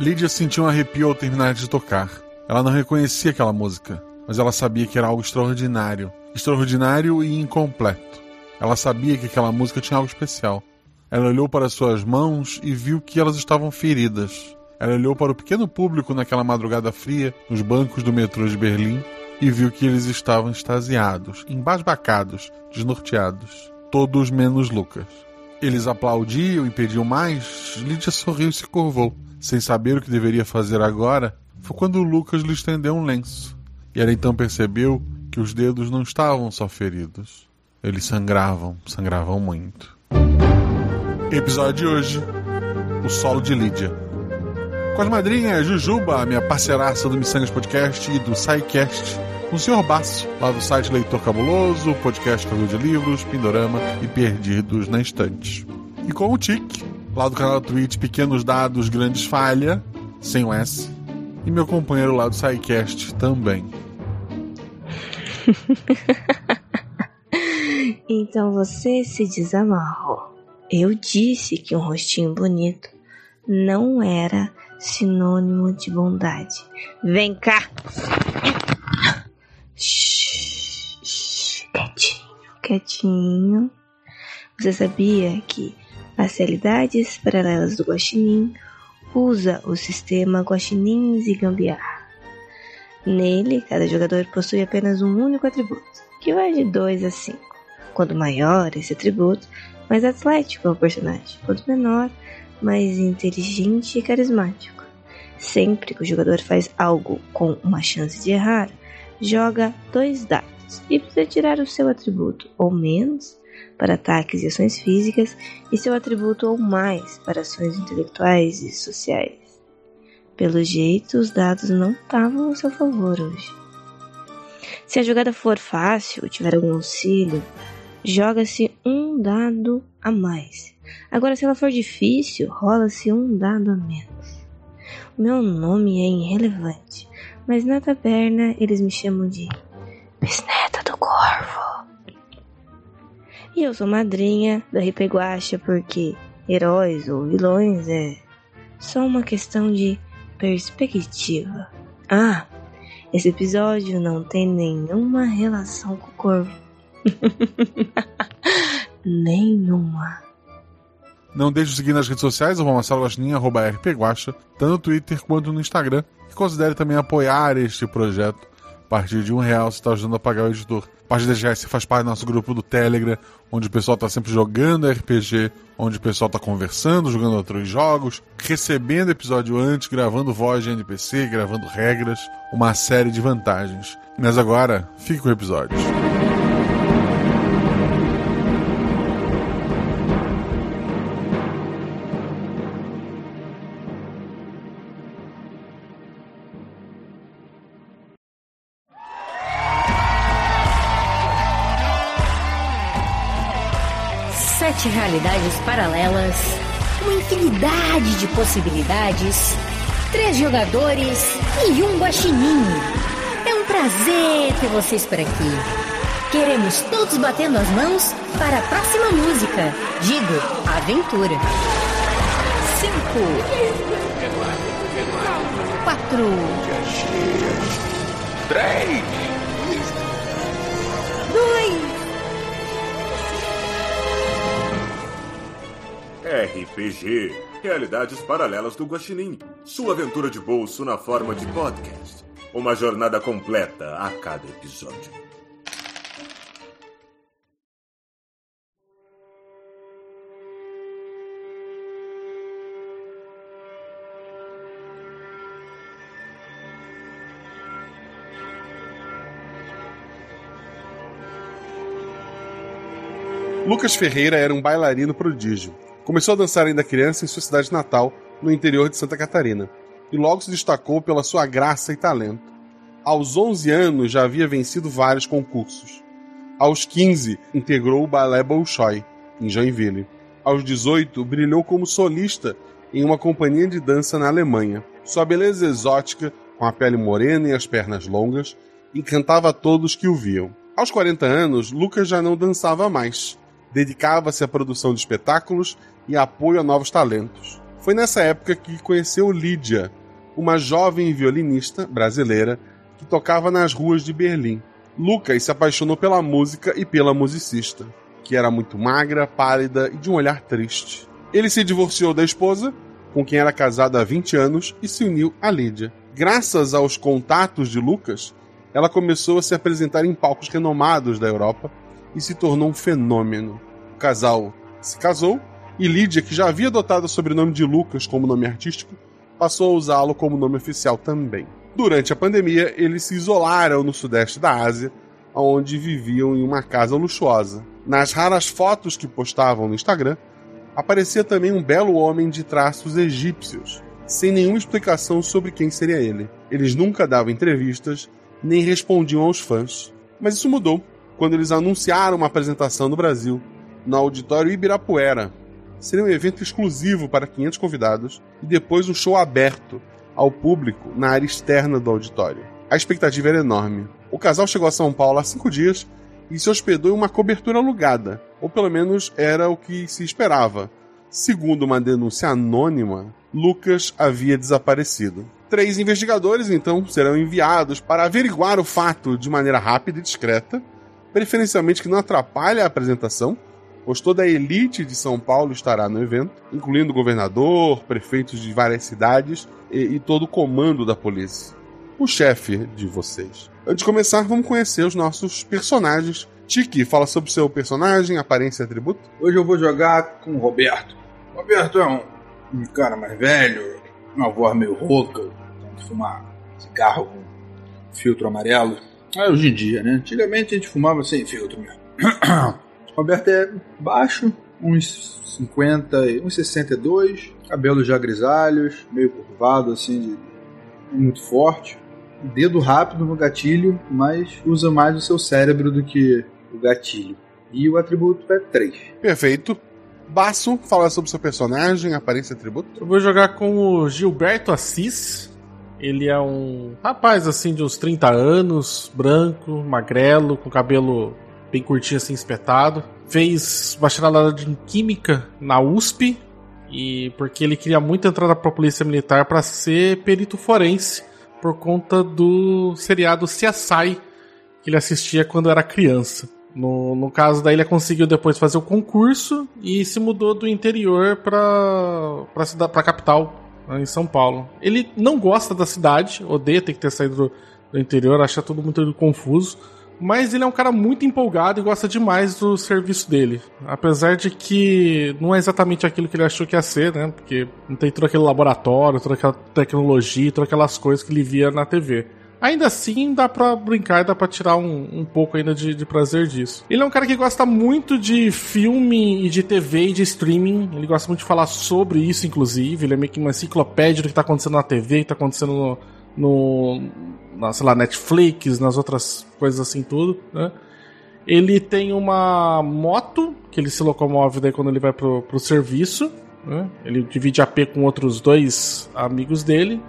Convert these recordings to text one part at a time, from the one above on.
Lídia sentiu um arrepio ao terminar de tocar. Ela não reconhecia aquela música, mas ela sabia que era algo extraordinário. Extraordinário e incompleto. Ela sabia que aquela música tinha algo especial. Ela olhou para suas mãos e viu que elas estavam feridas. Ela olhou para o pequeno público naquela madrugada fria, nos bancos do metrô de Berlim, e viu que eles estavam extasiados, embasbacados, desnorteados. Todos menos Lucas. Eles aplaudiam e pediam mais. Lídia sorriu e se curvou. Sem saber o que deveria fazer agora, foi quando Lucas lhe estendeu um lenço. E ela então percebeu que os dedos não estavam só feridos. Eles sangravam, sangravam muito. Episódio de hoje: O solo de Lídia. Com as madrinhas Jujuba, minha parceiraça do Missangas Podcast e do SciCast, o Sr. Basso, lá do site Leitor Cabuloso, podcast Cadu de Livros, Pindorama e Perdidos na Estante. E com o Tic, lá do canal Twitch Pequenos Dados, Grandes Falha, sem o S, e meu companheiro lá do SciCast também. então você se desamarrou. Eu disse que um rostinho bonito não era sinônimo de bondade. Vem cá! Quietinho, quietinho. Você sabia que Parcialidades Paralelas do Guaxinim usa o sistema Guaxinins e Gambiarra. Nele, cada jogador possui apenas um único atributo, que vai de 2 a 5. Quanto maior esse atributo, mais atlético é o personagem. Quanto menor, mais inteligente e carismático. Sempre que o jogador faz algo com uma chance de errar, joga dois dados e precisa tirar o seu atributo ou menos para ataques e ações físicas e seu atributo ou mais para ações intelectuais e sociais. Pelo jeito, os dados não estavam ao seu favor hoje. Se a jogada for fácil ou tiver algum auxílio, joga-se um dado a mais. Agora, se ela for difícil, rola-se um dado a menos. O meu nome é irrelevante, mas na taberna eles me chamam de Bisneta do Corvo. E eu sou madrinha da RP Guacha porque heróis ou vilões é só uma questão de perspectiva. Ah, esse episódio não tem nenhuma relação com o corvo. nenhuma. Não deixe de seguir nas redes sociais, arroba Marcelo Guaxinim, arroba tanto no Twitter quanto no Instagram. E considere também apoiar este projeto. A partir de um real você está ajudando a pagar o editor. A partir de reais você faz parte do nosso grupo do Telegram, onde o pessoal está sempre jogando RPG, onde o pessoal está conversando, jogando outros jogos, recebendo episódio antes, gravando voz de NPC, gravando regras, uma série de vantagens. Mas agora, fique com o episódio. Sete realidades paralelas, uma infinidade de possibilidades, três jogadores e um guaxinim. É um prazer ter vocês por aqui. Queremos todos batendo as mãos para a próxima música. Digo, aventura. Cinco. Quatro. Três. Dois. RPG Realidades Paralelas do Guaxinim. Sua aventura de bolso na forma de podcast. Uma jornada completa a cada episódio. Lucas Ferreira era um bailarino prodígio. Começou a dançar ainda criança em sua cidade natal, no interior de Santa Catarina, e logo se destacou pela sua graça e talento. Aos 11 anos já havia vencido vários concursos. Aos 15, integrou o Balé Bolshoi, em Joinville. Aos 18, brilhou como solista em uma companhia de dança na Alemanha. Sua beleza exótica, com a pele morena e as pernas longas, encantava a todos que o viam. Aos 40 anos, Lucas já não dançava mais. Dedicava-se à produção de espetáculos e apoio a novos talentos. Foi nessa época que conheceu Lídia, uma jovem violinista brasileira que tocava nas ruas de Berlim. Lucas se apaixonou pela música e pela musicista, que era muito magra, pálida e de um olhar triste. Ele se divorciou da esposa, com quem era casado há 20 anos, e se uniu a Lídia. Graças aos contatos de Lucas, ela começou a se apresentar em palcos renomados da Europa e se tornou um fenômeno. O casal se casou e Lídia, que já havia adotado o sobrenome de Lucas como nome artístico, passou a usá-lo como nome oficial também. Durante a pandemia, eles se isolaram no sudeste da Ásia, onde viviam em uma casa luxuosa. Nas raras fotos que postavam no Instagram, aparecia também um belo homem de traços egípcios, sem nenhuma explicação sobre quem seria ele. Eles nunca davam entrevistas, nem respondiam aos fãs. Mas isso mudou quando eles anunciaram uma apresentação no Brasil, no Auditório Ibirapuera. Seria um evento exclusivo para 500 convidados e depois um show aberto ao público na área externa do auditório. A expectativa era enorme. O casal chegou a São Paulo há cinco dias e se hospedou em uma cobertura alugada, ou pelo menos era o que se esperava. Segundo uma denúncia anônima, Lucas havia desaparecido. Três investigadores então serão enviados para averiguar o fato de maneira rápida e discreta, preferencialmente que não atrapalhe a apresentação, pois toda a elite de São Paulo estará no evento, incluindo o governador, prefeitos de várias cidades e, e todo o comando da polícia. O chefe de vocês. Antes de começar, vamos conhecer os nossos personagens. Tiki, fala sobre seu personagem, aparência e atributo. Hoje eu vou jogar com o Roberto. Roberto é um, um cara mais velho, uma voz meio rouca, fumar cigarro com filtro amarelo. Ah, hoje em dia, né? Antigamente a gente fumava sem filtro mesmo. Roberto é baixo, uns 50, uns 62, cabelos já grisalhos, meio curvado, assim, de, muito forte. Dedo rápido no gatilho, mas usa mais o seu cérebro do que o gatilho. E o atributo é 3. Perfeito. Baço, fala sobre seu personagem, aparência e atributo. Eu vou jogar com o Gilberto Assis. Ele é um rapaz assim de uns 30 anos, branco, magrelo, com cabelo bem curtinho assim, espetado. Fez bacharelado em Química na USP, e porque ele queria muito entrar para a Polícia Militar para ser perito forense, por conta do seriado CSI que ele assistia quando era criança. No, no caso daí ele conseguiu depois fazer o concurso e se mudou do interior para para capital, em São Paulo. Ele não gosta da cidade, odeia ter que ter saído do, do interior, acha tudo muito confuso mas ele é um cara muito empolgado e gosta demais do serviço dele. Apesar de que não é exatamente aquilo que ele achou que ia ser, né? Porque não tem todo aquele laboratório, toda aquela tecnologia, todas aquelas coisas que ele via na TV. Ainda assim, dá pra brincar, dá pra tirar um, um pouco ainda de, de, prazer disso. Ele é um cara que gosta muito de filme e de TV e de streaming. Ele gosta muito de falar sobre isso, inclusive. Ele é meio que uma enciclopédia do que tá acontecendo na TV, que tá acontecendo no, no na, sei lá, Netflix, nas outras coisas assim tudo, né? Ele tem uma moto que ele se locomove daí quando ele vai pro, pro serviço, né? Ele divide AP com outros dois amigos dele.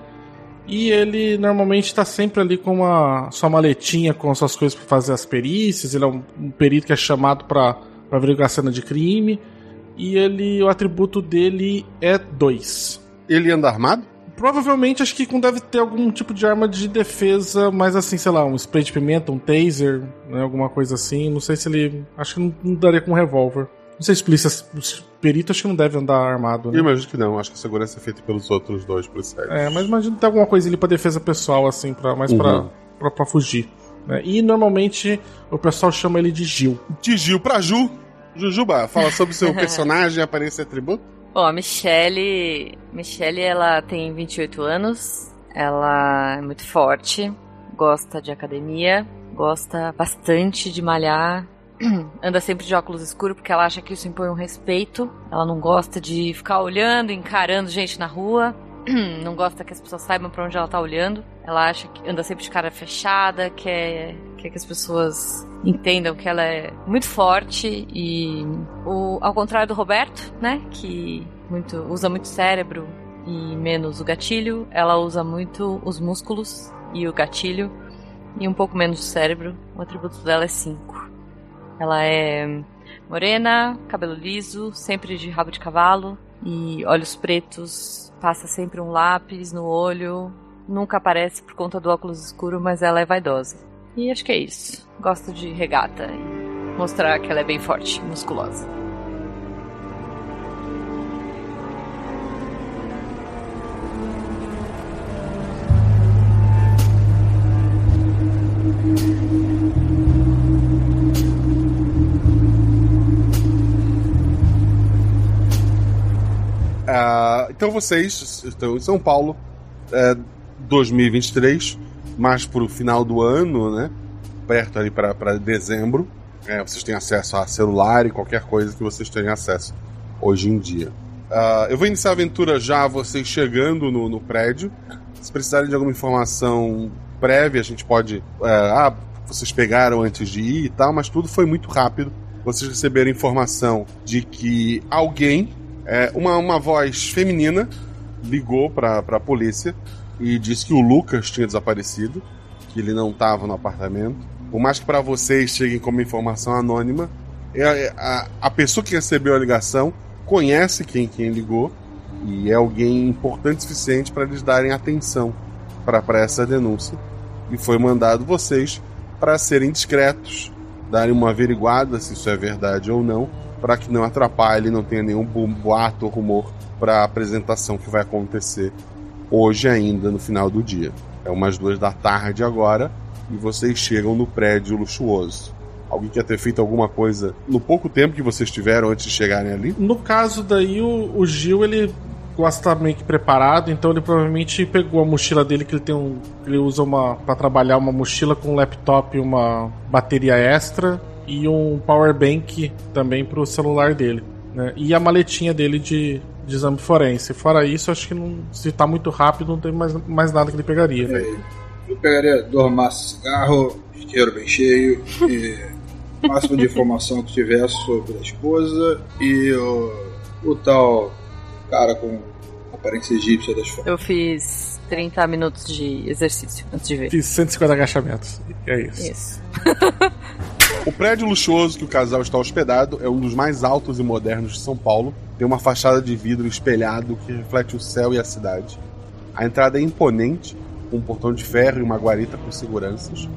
E ele normalmente está sempre ali com uma sua maletinha com suas coisas para fazer as perícias. Ele é um, um perito que é chamado para averiguar a cena de crime. E ele, o atributo dele é 2. Ele anda armado? Provavelmente acho que deve ter algum tipo de arma de defesa, mas assim, sei lá, um spray de pimenta, um taser, né, alguma coisa assim. Não sei se ele. Acho que não, não daria com um revólver. Não sei se polícia, os peritos acho que não deve andar armado, né? Eu imagino que não, acho que a segurança é feita pelos outros dois policiais. É, mas imagino ter alguma coisa ali pra defesa pessoal, assim, pra, mais uhum. pra, pra, pra, fugir. Né? E normalmente o pessoal chama ele de Gil. De Gil pra Ju. Jujuba, fala sobre seu personagem, aparência e atributo. Bom, a Michelle, Michelle ela tem 28 anos, ela é muito forte, gosta de academia, gosta bastante de malhar, anda sempre de óculos escuros porque ela acha que isso impõe um respeito. Ela não gosta de ficar olhando, encarando gente na rua. Não gosta que as pessoas saibam para onde ela tá olhando. Ela acha que anda sempre de cara fechada, quer, quer que as pessoas entendam que ela é muito forte e o, ao contrário do Roberto, né, que muito usa muito cérebro e menos o gatilho, ela usa muito os músculos e o gatilho e um pouco menos o cérebro. O atributo dela é 5. Ela é morena, cabelo liso, sempre de rabo de cavalo, e olhos pretos, passa sempre um lápis no olho, nunca aparece por conta do óculos escuro, mas ela é vaidosa. E acho que é isso. Gosta de regata e mostrar que ela é bem forte, musculosa. Uh, então vocês estão em São Paulo, uh, 2023, mais para o final do ano, né? Perto ali para dezembro. É, vocês têm acesso a celular e qualquer coisa que vocês tenham acesso hoje em dia. Uh, eu vou iniciar a aventura já vocês chegando no, no, prédio. Se precisarem de alguma informação prévia, a gente pode. Uh, ah, vocês pegaram antes de ir e tal, mas tudo foi muito rápido. Vocês receberam informação de que alguém é, uma, uma voz feminina ligou para a polícia e disse que o Lucas tinha desaparecido, que ele não estava no apartamento. Por mais que para vocês cheguem como informação anônima, é, é, a, a pessoa que recebeu a ligação conhece quem, quem ligou e é alguém importante o suficiente para eles darem atenção para essa denúncia. E foi mandado vocês para serem discretos, darem uma averiguada se isso é verdade ou não, para que não atrapalhe, não tenha nenhum boato ou rumor para a apresentação que vai acontecer hoje ainda no final do dia. É umas duas da tarde agora e vocês chegam no prédio luxuoso. Alguém quer ter feito alguma coisa no pouco tempo que vocês tiveram antes de chegarem ali? No caso daí, o, o Gil, ele gosta meio que preparado, então ele provavelmente pegou a mochila dele que ele tem um, ele usa uma para trabalhar uma mochila com um laptop e uma bateria extra e um power bank também para o celular dele. Né? E a maletinha dele de, de exame forense. Fora isso, acho que não, se está muito rápido, não tem mais, mais nada que ele pegaria. É, eu pegaria dois maços de cigarro, dinheiro bem cheio, e o máximo de informação que tivesse sobre a esposa e o, o tal cara com aparência egípcia das fotos. Eu fiz 30 minutos de exercício antes de ver. Fiz 150 agachamentos. É isso. Isso. O prédio luxuoso que o casal está hospedado é um dos mais altos e modernos de São Paulo. Tem uma fachada de vidro espelhado que reflete o céu e a cidade. A entrada é imponente, com um portão de ferro e uma guarita com seguranças.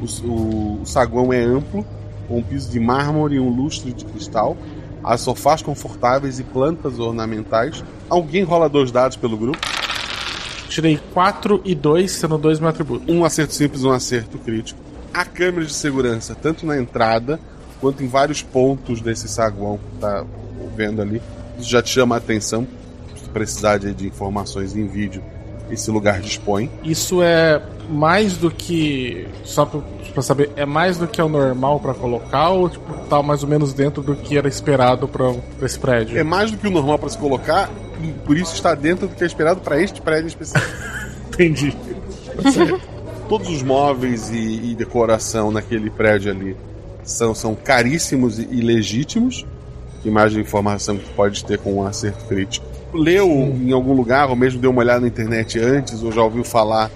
O, o, o saguão é amplo, com um piso de mármore e um lustre de cristal. Há sofás confortáveis e plantas ornamentais. Alguém rola dois dados pelo grupo? Tirei 4 e 2, sendo dois meu atributo. Um acerto simples e um acerto crítico há câmeras de segurança, tanto na entrada quanto em vários pontos desse saguão que tá vendo ali. Isso já te chama a atenção. Se precisar de, de informações em vídeo, esse lugar dispõe. Isso é mais do que. Só pra, pra saber, é mais do que é o normal para colocar ou tipo, tá mais ou menos dentro do que era esperado para esse prédio? É mais do que o normal para se colocar e por isso está dentro do que é esperado para este prédio específico. Entendi. Todos os móveis e, e, decoração naquele prédio ali são, são caríssimos e, legítimos. Imagem de informação que pode ter com um acerto crítico. Leu em algum lugar, ou mesmo deu uma olhada na internet antes, ou já ouviu falar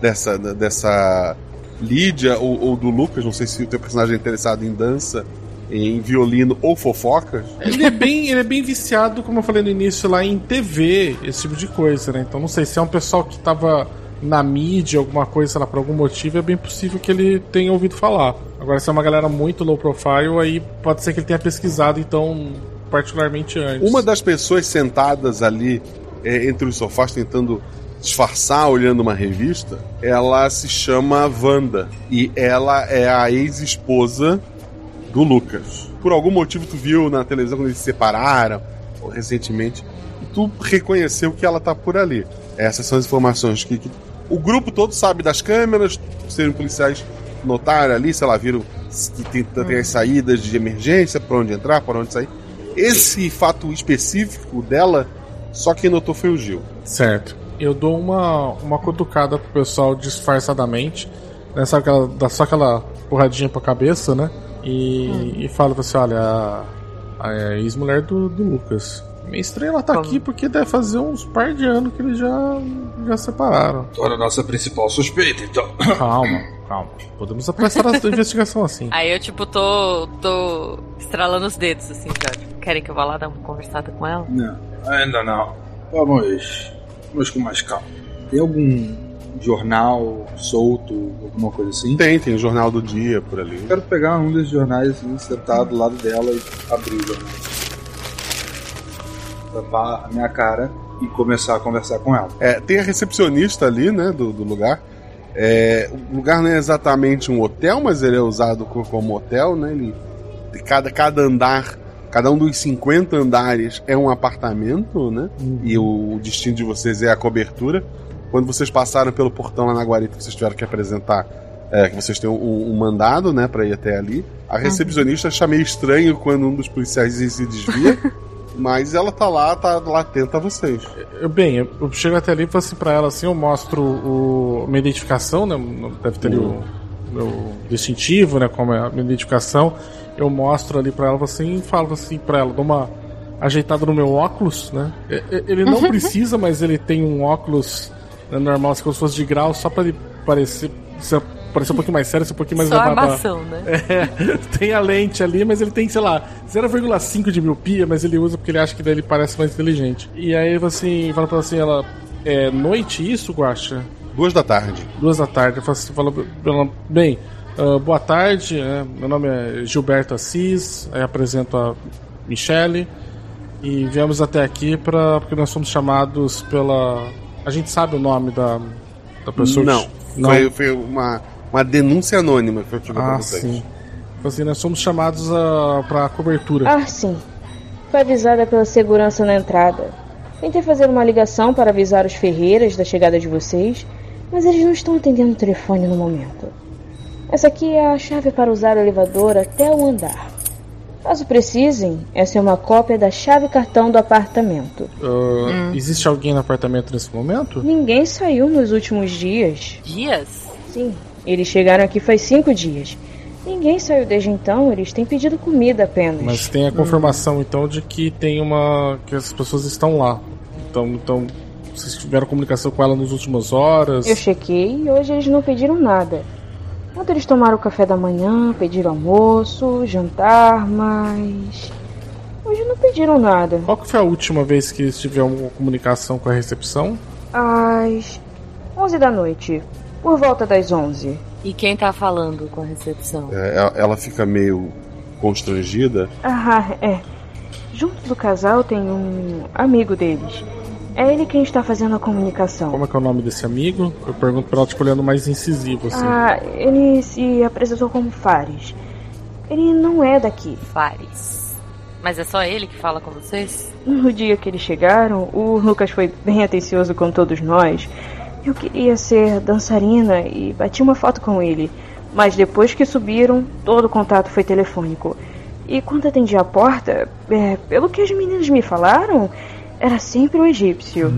dessa, dessa Lídia ou, ou do Lucas, não sei se o teu personagem é interessado em dança, em violino ou fofocas. Ele é bem, ele é bem viciado, como eu falei no início, lá em TV, esse tipo de coisa, né? Então não sei se é um pessoal que tava na mídia, alguma coisa, sei lá, por algum motivo, é bem possível que ele tenha ouvido falar. Agora, se é uma galera muito low profile, aí pode ser que ele tenha pesquisado, então, particularmente antes. Uma das pessoas sentadas ali é, entre os sofás tentando disfarçar olhando uma revista, ela se chama Wanda e ela é a ex-esposa do Lucas. Por algum motivo tu viu na televisão quando eles se separaram, recentemente, e tu reconheceu que ela tá por ali. Essas são as informações que, que o grupo todo sabe das câmeras, serem policiais notaram ali, sei lá, viram que tem, tem as saídas de emergência, para onde entrar, para onde sair. Esse fato específico dela, só quem notou foi o Gil. Certo. Eu dou uma, uma cutucada pro pessoal disfarçadamente, né? Sabe aquela, dá só aquela porradinha pra cabeça, né? E, hum. e falo pra você, olha, a, a ex-mulher do, do Lucas. Minha estrela tá aqui porque deve fazer uns par de anos que eles já, já separaram. Torna a nossa principal suspeita, então. Calma, calma. Podemos apressar a investigação assim. Aí eu, tipo, tô, tô estralando os dedos, assim, já. Querem que eu vá lá dar uma conversada com ela? Não. Ainda não. Vamos. Vamos com mais calma. Tem algum jornal solto, alguma coisa assim? Tem, tem o jornal do dia por ali. Eu quero pegar um desses jornais assim, sentar do lado dela e abrir o jornal. Tapar a minha cara e começar a conversar com ela. É, tem a recepcionista ali, né, do, do lugar. É, o lugar não é exatamente um hotel, mas ele é usado co- como hotel, né? Ele, cada, cada andar, cada um dos 50 andares é um apartamento, né? E o, destino de vocês é a cobertura. Quando vocês passaram pelo portão lá na guarita, vocês tiveram que apresentar é, que vocês têm um, um mandado, né, para ir até ali. A recepcionista acha meio estranho quando um dos policiais se desvia, mas ela tá lá, tá lá atenta a vocês. Eu, bem, eu, eu chego até ali e falo assim pra ela assim, eu mostro o, minha identificação, né? Deve ter ali o meu distintivo, né? Como é a minha identificação. Eu mostro ali pra ela assim e falo assim pra ela, dou uma ajeitada no meu óculos, né? Ele não precisa, mas ele tem um óculos né, normal, assim, se fosse de grau, só pra ele parecer, ser- parecer um pouquinho mais sério, ser um pouquinho mais Só elevado. armação, né? É, tem a lente ali, mas ele tem, sei lá, 0,5 de miopia, mas ele usa porque ele acha que daí ele parece mais inteligente. E aí você fala pra ela assim, ela. É noite isso, Guacha? Duas da tarde. Duas da tarde. Eu falo assim, fala bem, ah, boa tarde, né, meu nome é Gilberto Assis, aí apresento a Michele. E viemos até aqui pra, porque nós fomos chamados pela. A gente sabe o nome da, da pessoa Não, que... Foi, foi uma, uma denúncia anônima que eu tive pra Ah, vocês. sim. Assim, nós somos chamados a, pra cobertura. Ah, sim. Foi avisada pela segurança na entrada. Tentei fazer uma ligação para avisar os Ferreiras da chegada de vocês, mas eles não estão atendendo o telefone no momento. Essa aqui é a chave para usar o elevador até o andar. Caso precisem, essa é uma cópia da chave cartão do apartamento. Ah, Existe alguém no apartamento nesse momento? Ninguém saiu nos últimos dias. Dias? Sim, eles chegaram aqui faz cinco dias. Ninguém saiu desde então, eles têm pedido comida apenas. Mas tem a confirmação então de que tem uma. que as pessoas estão lá. Então, então vocês tiveram comunicação com ela nas últimas horas. Eu chequei e hoje eles não pediram nada. Ontem eles tomaram café da manhã, pediram almoço, jantar, mas. Hoje não pediram nada. Qual que foi a última vez que eles tiveram comunicação com a recepção? Às 11 da noite, por volta das 11. E quem tá falando com a recepção? É, ela- fica meio constrangida. Ah, é. Junto do casal tem um amigo deles. É ele quem está fazendo a comunicação. Como é que é o nome desse amigo? Eu pergunto pra ela, tipo, olhando mais incisivo, assim. Ah, ele se apresentou como Fares. Ele não é daqui. Fares. Mas é só ele que fala com vocês? No dia que eles chegaram, o Lucas foi bem atencioso com todos nós. Eu queria ser dançarina e bati uma foto com ele. Mas depois que subiram, todo o contato foi telefônico. E quando atendi a porta, é, pelo que as meninas me falaram, era sempre o egípcio.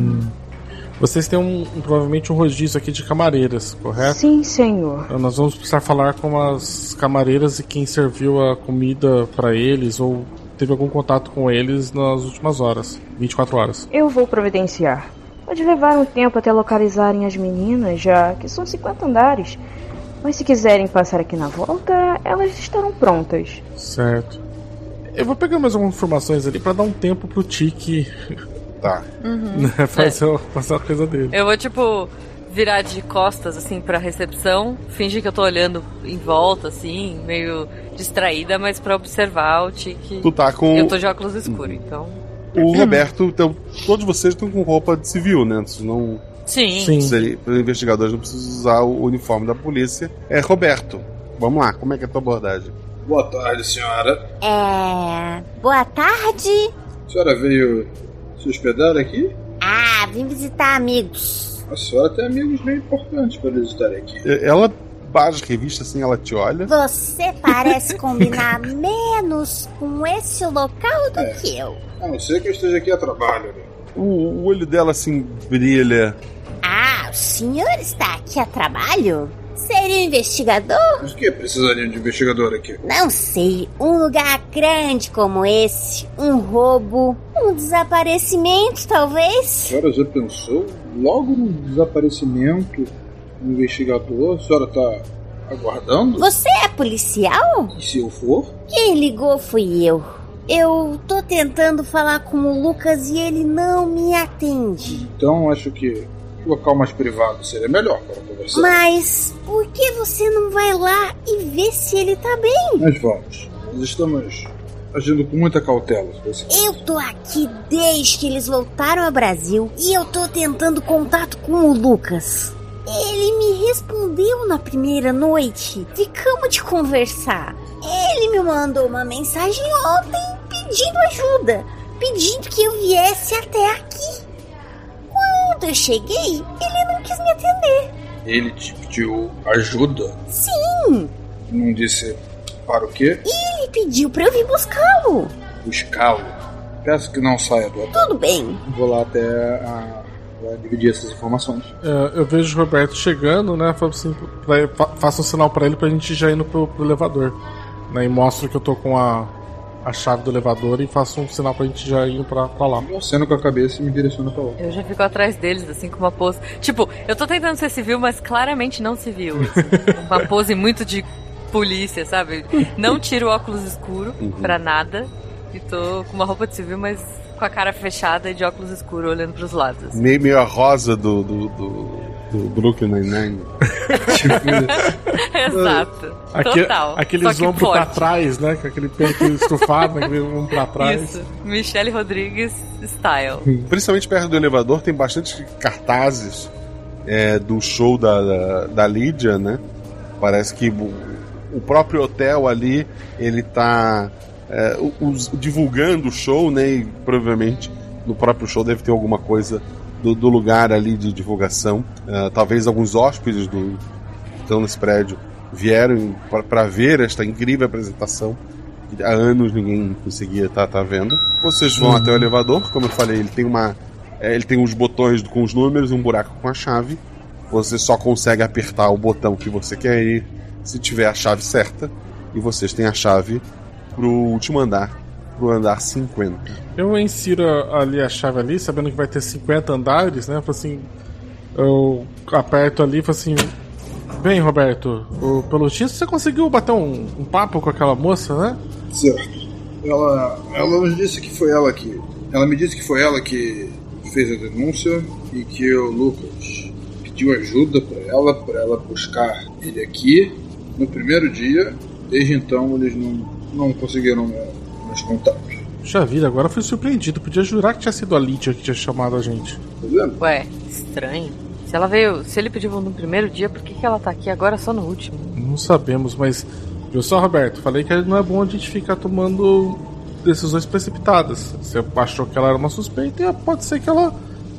Vocês têm um, provavelmente um rodízio aqui de camareiras, correto? Sim, senhor. Então, Nós vamos precisar falar com as camareiras e quem serviu a comida pra eles ou teve algum contato com eles nas últimas horas 24 horas. Eu vou providenciar. Pode levar um tempo até localizarem as meninas, já que são 50 andares. Mas se quiserem passar aqui na volta, elas estarão prontas. Certo. Eu vou pegar mais algumas informações ali pra dar um tempo pro Tiki Tá. né, fazer, o- fazer a coisa dele. Eu vou, tipo, virar de costas, assim, pra recepção, fingir que eu tô olhando em volta, assim, meio distraída, mas pra observar o Tiki. Tu tá com- Eu tô de óculos escuros, então. O Roberto, então, todos vocês estão com roupa de civil, né? Vocês não. Sim. Sim. Seria- Os investigadores não precisam usar o uniforme da polícia. É, Roberto, vamos lá, como é que é a tua abordagem? Boa tarde, senhora. É. Boa tarde. A senhora veio se hospedar aqui? Ah, vim visitar amigos. A senhora tem amigos bem importantes para visitar aqui. É, Ela baixa a revista assim, ela te olha. Você parece combinar menos com esse local do É. que eu. A não ser que eu esteja aqui a trabalho. né? O, o olho dela assim brilha. Ah, o senhor está aqui a trabalho? Seria um investigador? Mas o que precisaria de investigador aqui? Não sei. Um lugar grande como esse, um roubo, um desaparecimento, A talvez? senhora já pensou logo no desaparecimento investigador? A senhora está aguardando? Você é policial? E se eu for? Quem ligou fui eu. Eu tô tentando falar com o Lucas e ele não me atende. Então acho que local mais privado seria melhor para conversar. Mas por que você não vai lá e vê se ele tá bem? Nós vamos. Nós estamos agindo com muita cautela. Eu tô aqui desde que eles voltaram ao Brasil e eu tô tentando contato com o Lucas. Ele me respondeu na primeira noite. Ficamos de conversar. Ele me mandou uma mensagem ontem pedindo ajuda, pedindo que eu viesse até aqui. Quando eu cheguei, ele não quis me atender. Ele te pediu ajuda? Sim. Não disse para o quê? Ele pediu para eu vir buscá-lo. Buscá-lo? Peço que não saia do hotel. Tudo bem. Vou lá até a Vai dividir essas informações. É, eu vejo o Roberto chegando, né? Falo assim, pra, fa, um sinal para ele pra gente já indo pro, pro elevador. Né, e mostro que eu tô com a, a chave do elevador e faço um sinal pra gente já ir pra, pra lá. Eu aceno com a cabeça e me direciono pra lá. Eu já fico atrás deles, assim, com uma pose. Tipo, eu tô tentando ser civil, mas claramente não civil. Assim, uma pose muito de polícia, sabe? Não tiro o óculos escuro uhum. pra nada. E tô com uma roupa de civil, mas com a cara fechada e de óculos escuros olhando pros lados. Meio, meio a rosa do, do, do, do Brooklyn Nine-Nine. Exato. Aquele, Total. Aqueles ombros pra trás, né? Com aquele peito estufado, aquele ombro pra trás. Isso. Michelle Rodrigues style. Principalmente perto do elevador tem bastante cartazes é, do show da, da, da Lídia, né? Parece que o, o próprio hotel ali, ele tá é, os, divulgando o show, né? E provavelmente no próprio show deve ter alguma coisa do, do lugar ali de divulgação. Uh, talvez alguns hóspedes do estão nesse prédio vieram para ver esta incrível apresentação. Que há anos ninguém conseguia estar tá, tá vendo. Vocês vão uhum. até o elevador, como eu falei, ele tem uma. É, ele tem uns botões com os números e um buraco com a chave. Você só consegue apertar o botão que você quer ir se tiver a chave certa. E vocês têm a chave pro último andar, pro andar 50. Eu insiro ali a chave ali, sabendo que vai ter 50 andares, né? Assim, eu aperto ali e falo assim. Bem, Roberto, o Pelutinho, você conseguiu bater um, um, papo com aquela moça, né? Certo. Ela, ela me disse que foi ela que. Ela me disse que foi ela que fez a denúncia e que o Lucas pediu ajuda para ela, para ela buscar ele aqui no primeiro dia. Desde então eles não não conseguiram meus contatos. Puxa vida, agora fui surpreendido. Podia jurar que tinha sido a Lídia que tinha chamado a gente. Tá vendo? Ué, estranho. Se ela veio. Se ele pediu no primeiro dia, por que, que ela tá aqui agora só no último? Não sabemos, mas. Viu só, Roberto? Falei que não é bom a gente ficar tomando decisões precipitadas. Você achou que ela era uma suspeita e pode ser que ela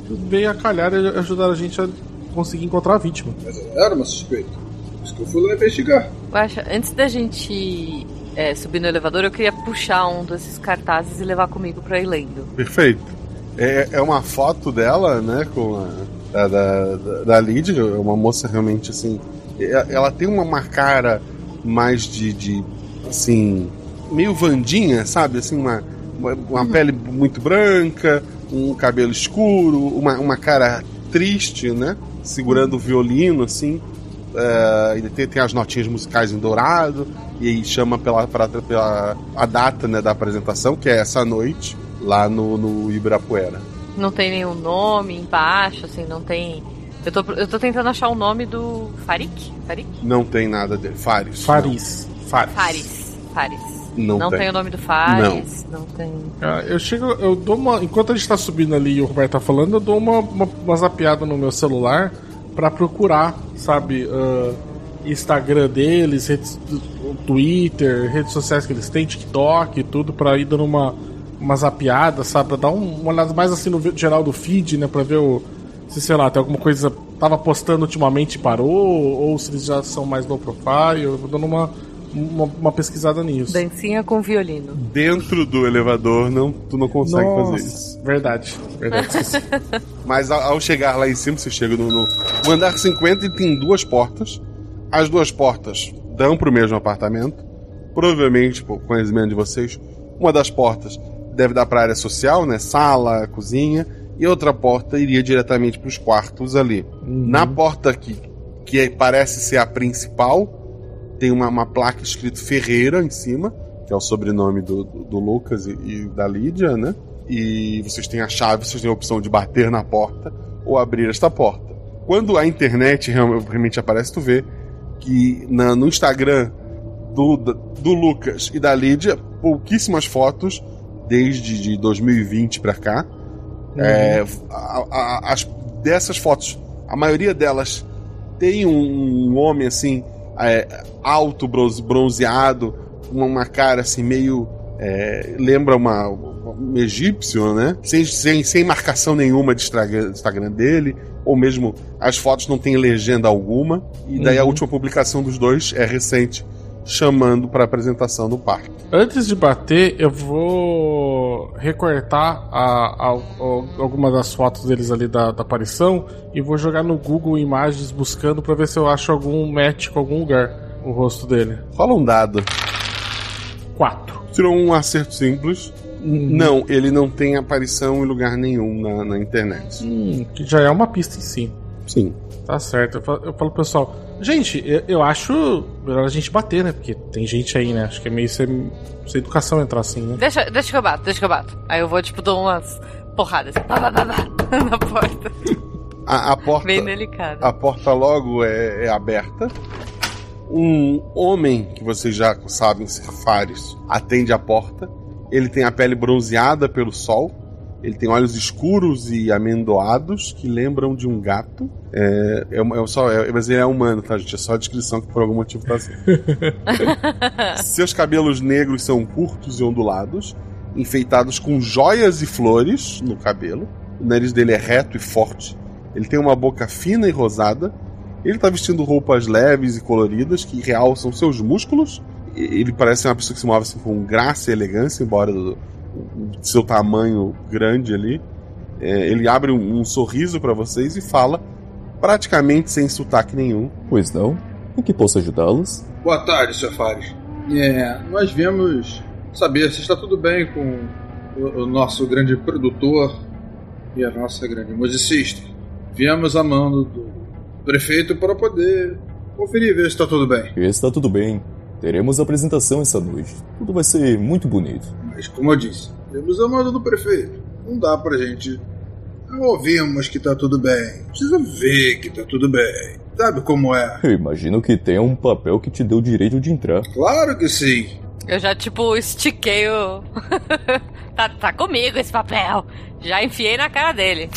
veio a calhar e ajudar a gente a conseguir encontrar a vítima. Mas ela era uma suspeita. Por isso que eu fui lá investigar. Guaxa, antes da gente é, subir no elevador, eu queria puxar um desses cartazes e levar comigo pra ir lendo. Perfeito. É, é uma foto dela, né, com a, da, da, da Lídia, é uma moça realmente assim. Ela tem uma, uma cara mais de, de assim, meio Vandinha, sabe? Assim, uma, uma, uma uhum. pele muito branca, um cabelo escuro, uma, uma cara triste, né? Segurando o violino, assim. Uh, tem, tem as notinhas musicais em dourado e aí chama pela, pra, pela a data né, da apresentação, que é essa noite, lá no, no Ibirapuera. Não tem nenhum nome embaixo, assim, não tem. Eu tô, eu tô tentando achar o nome do Farik? Farik? Não tem nada dele. Faris. Faris. Faris. Faris. Faris. Não, não tem. tem. o nome do Faris. Não, não tem. Ah, eu chego, eu dou uma. Enquanto a gente tá subindo ali e o Roberto tá falando, eu dou uma, uma, uma zapiada no meu celular para procurar, sabe, uh, Instagram deles, redes, Twitter, redes sociais que eles têm, TikTok e tudo, para ir dando uma, uma zapiada, sabe, pra dar um, uma olhada mais assim no geral do feed, né, pra ver o, se sei lá, tem alguma coisa tava postando ultimamente e parou, ou se eles já são mais low profile, eu vou dando uma, uma, uma, pesquisada nisso. Dancinha com violino. Dentro do elevador, não, tu não consegue Nossa, fazer isso. Verdade, verdade. Mas ao, ao, chegar lá em cima, você chega no, no, no andar 50 e tem duas portas. As duas portas dão para o mesmo apartamento. Provavelmente, por conhecimento de vocês, uma das portas deve dar para a área social, né? Sala, cozinha. E outra porta iria diretamente para os quartos ali. Uhum. Na porta aqui, que parece ser a principal, tem uma, uma placa escrito Ferreira em cima, que é o sobrenome do, do, do Lucas e, e, da Lídia, né? E vocês têm a chave, vocês têm a opção de bater na porta ou abrir esta porta. Quando a internet realmente aparece, tu vê que na, no Instagram do, do Lucas e da Lídia, pouquíssimas fotos desde de 2020 para cá. Uhum. É, a, a, as, dessas fotos, a maioria delas tem um, um homem assim, é, alto, bronzeado, uma, uma, cara assim meio. É, lembra uma, um egípcio, né? Sem, sem, sem marcação nenhuma de Instagram, Instagram dele, ou mesmo as fotos não tem legenda alguma. E daí uhum. a última publicação dos dois é recente, chamando para apresentação no parque. Antes de bater, eu vou recortar a, a, a, algumas das fotos deles ali da, da, aparição e vou jogar no Google Imagens buscando para ver se eu acho algum match com algum lugar o rosto dele. Fala um dado. Quatro. Tirou um acerto simples. Uhum. Não, ele não tem aparição em lugar nenhum na, na internet. Hum, que já é uma pista em si. Sim. Tá certo. Eu falo, eu falo pessoal, gente, eu, eu, acho melhor a gente bater, né? Porque tem gente aí, né? Acho que é meio sem, sem educação entrar assim, né? Deixa, deixa que eu bato, deixa que eu bato. Aí eu vou, tipo, dou umas porradas pá, pá, pá, na porta. A, a, porta. Bem delicada. A porta logo é, é aberta. Um homem que vocês já sabem ser Fares atende a porta. Ele tem a pele bronzeada pelo sol ele tem olhos escuros e amendoados que lembram de um gato. É, é, é só, é, mas ele é humano, tá, gente? É só a descrição que por algum motivo tá assim. Seus cabelos negros são curtos e ondulados, enfeitados com joias e flores no cabelo. O nariz dele é reto e forte. Ele tem uma boca fina e rosada. Ele tá vestindo roupas leves e coloridas que realçam seus músculos. Ele parece uma pessoa que se move assim, com graça e elegância, embora do, seu tamanho grande ali. É, ele abre um, um sorriso para vocês e fala, praticamente sem sotaque nenhum. Pois não? Em que posso ajudá-los? Boa tarde, Sr. Fares. É, nós viemos saber se está tudo bem com o, o nosso grande produtor e a nossa grande musicista. Viemos a mão do prefeito para poder conferir e ver se está tudo bem. Está tudo bem. Teremos apresentação essa noite. Tudo vai ser muito bonito. Mas, como eu disse, temos a manda do prefeito. Não dá pra gente. Ouvimos que tá tudo bem. Precisa ver que tá tudo bem. Sabe como é? Eu imagino que tenha um papel que te deu o direito de entrar. Claro que sim. Eu já, tipo, estiquei o. tá, tá comigo esse papel. Já enfiei na cara dele.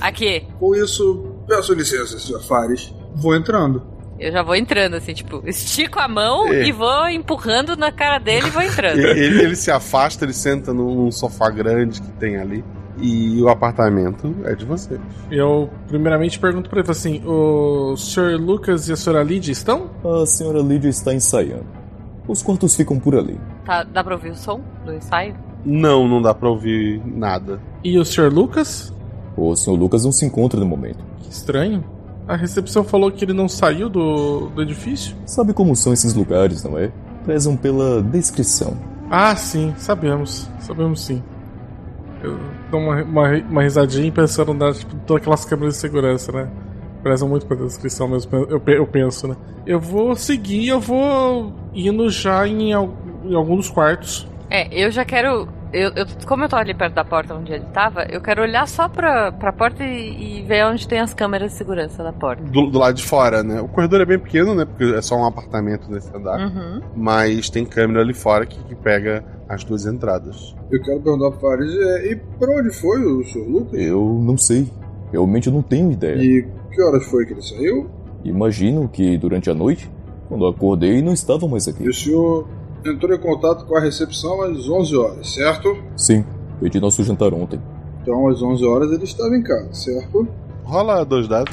Aqui. Com isso, peço licença, Sr. Fares. Vou entrando. Eu já vou entrando, assim, tipo, estico a mão é. e vou empurrando na cara dele e vou entrando. ele, ele, se afasta, ele senta num sofá grande que tem ali. E o apartamento é de vocês. Eu, primeiramente, pergunto pra ele assim: o Sr. Lucas e a Sra. Lídia estão? A Sra. Lídia está ensaiando. Os quartos ficam por ali. Tá, dá pra ouvir o som do ensaio? Não, não dá pra ouvir nada. E o Sr. Lucas? O Sr. Lucas não se encontra no momento. Que estranho. A recepção falou que ele não saiu do, do edifício? Sabe como são esses lugares, não é? Prezam pela descrição. Ah, sim, sabemos. Sabemos sim. Eu dou uma, uma, uma risadinha pensando na, tipo, todas aquelas câmeras de segurança, né? Prezam muito pela descrição mesmo, eu, eu penso, né? Eu vou seguir, eu vou indo já em, em algum dos quartos. É, eu já quero eu, eu, como eu tô ali perto da porta onde ele tava, eu quero olhar só pra, pra porta e, e ver onde tem as câmeras de segurança da porta. Do, do, lado de fora, né? O corredor é bem pequeno, né? Porque é só um apartamento nesse andar. Uhum. Mas tem câmera ali fora que, que pega as duas entradas. Eu quero perguntar pro Fares, é, e pra onde foi o Sr. Lucas? Eu não sei. Realmente eu não tenho ideia. E que horas foi que ele saiu? Imagino que durante a noite, quando acordei, não estava mais aqui. E o senhor entrou em contato com a recepção às 11 horas, certo? Sim, pedi nosso jantar ontem. Então, às 11 horas ele estava em casa, certo? Rola dois dados.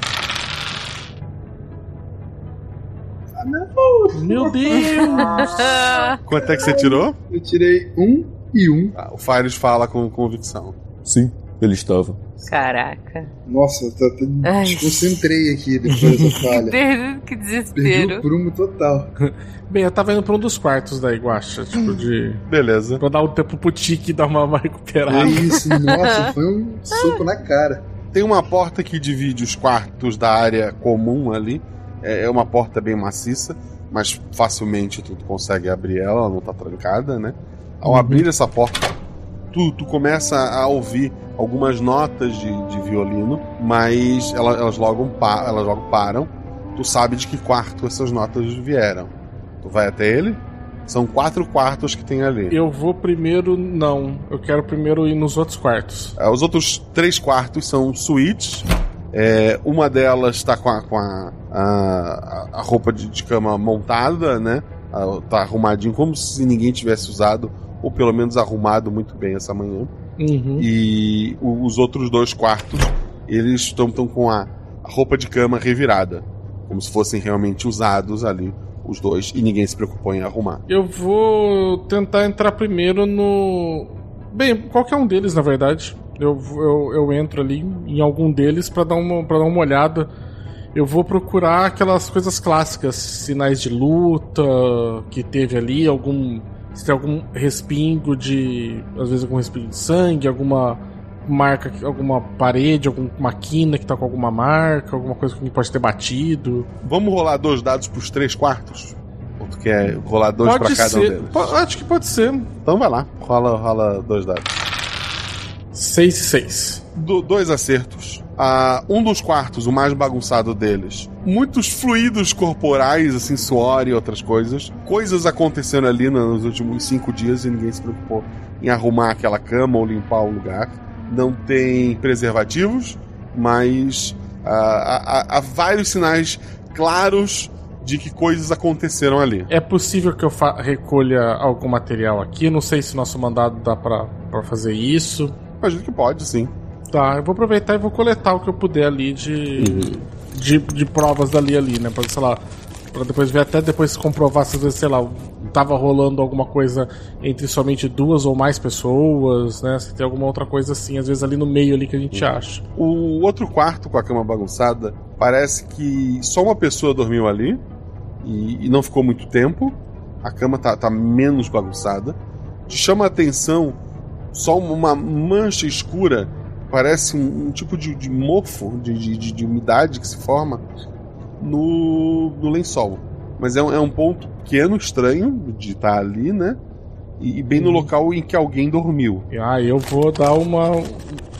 Ah, não! Meu Deus! Quanto é que você tirou? Eu tirei um e um. Ah, o Fires fala com convicção. Sim, ele estava. Caraca. Nossa, tá, tá, desconcentrei aqui depois dessa falha. que desespero. Perdi o prumo total. Bem, eu tava indo pra um dos quartos da Iguacha, tipo de. Beleza. Pra dar um tempo pro Tiki dar uma, uma recuperada. É isso, nossa, foi um soco na cara. Tem uma porta que divide os quartos da área comum ali. É, é uma porta bem maciça. mas facilmente tu, tu consegue abrir ela, ela não tá trancada, né? Ao abrir essa porta, tu, tu começa a ouvir algumas notas de, de violino, mas elas, elas, logo pa, elas logo param. Tu sabe de que quarto essas notas vieram. Tu vai até ele? São quatro quartos que tem ali. Eu vou primeiro, não. Eu quero primeiro ir nos outros quartos. É, os outros três quartos são suítes. É, uma delas está com, a, com a, a, a, roupa de, de cama montada, né? Tá arrumadinho, como se ninguém tivesse usado, ou pelo menos arrumado muito bem essa manhã. Uhum. E os outros dois quartos, eles estão com a roupa de cama revirada. Como se fossem realmente usados ali, os dois, e ninguém se preocupou em arrumar. Eu vou tentar entrar primeiro no. Bem, qualquer um deles, na verdade. Eu, eu, eu entro ali em algum deles para dar, uma, pra dar uma olhada. Eu vou procurar aquelas coisas clássicas, sinais de luta que teve ali, algum se tem algum respingo de. Às vezes algum respingo de sangue, alguma marca, alguma parede, alguma quina que tá com alguma marca, alguma coisa que pode ter batido. Vamos rolar dois dados pros três quartos? Ou tu quer rolar dois pode pra cada ser. um deles? Acho que pode ser. Então vai lá, rola, rola dois dados. Seis e seis. Do, dois acertos. Ah, um dos quartos, o mais bagunçado deles, muitos fluidos corporais, assim, suor e outras coisas. Coisas acontecendo ali nos últimos cinco dias e ninguém se preocupou em arrumar aquela cama ou limpar o lugar. Não tem preservativos, mas ah, há, há vários sinais claros de que coisas aconteceram ali. É possível que eu recolha algum material aqui? Não sei se nosso mandado dá para fazer isso. Imagino que pode, sim. Tá, eu vou aproveitar e vou coletar o que eu puder ali de, uhum. de, de, provas dali ali, né? Pra, sei lá, pra depois ver até depois comprovar se, sei lá, tava rolando alguma coisa entre somente duas ou mais pessoas, né? Se tem alguma outra coisa assim, às vezes ali no meio ali que a gente uhum. acha. O outro quarto com a cama bagunçada, parece que só uma pessoa dormiu ali e, e não ficou muito tempo. A cama tá, tá menos bagunçada. Te chama a atenção só uma mancha escura parece um, um tipo de, de mofo, de, de, de, umidade que se forma no, no lençol. Mas é um, é um ponto pequeno, estranho de estar ali, né? E, e bem no uhum. local em que alguém dormiu. Ah, eu vou dar uma.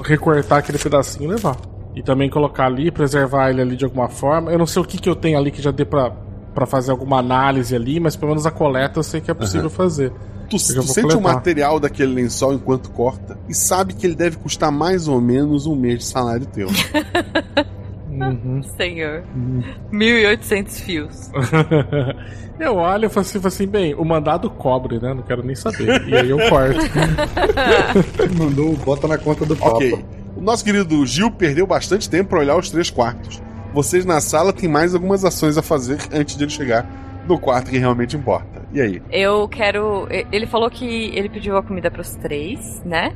recortar aquele pedacinho e levar. E também colocar ali, preservar ele ali de alguma forma. Eu não sei o que, que eu tenho ali que já dê pra, pra fazer alguma análise ali, mas pelo menos a coleta eu sei que é possível uhum. fazer. Tu, tu sente coletar. o material daquele lençol enquanto corta e sabe que ele deve custar mais ou menos um mês de salário teu. uhum. Senhor. Uhum. 1.800 fios. eu olho e falo assim, assim, bem, o mandado cobre, né? Não quero nem saber. E aí eu corto. Mandou, bota na conta do papo. Ok. O nosso querido Gil perdeu bastante tempo para olhar os três quartos. Vocês na sala têm mais algumas ações a fazer antes de ele chegar no quarto que realmente importa. E aí? Eu quero. Ele falou que ele pediu a comida pros três, né?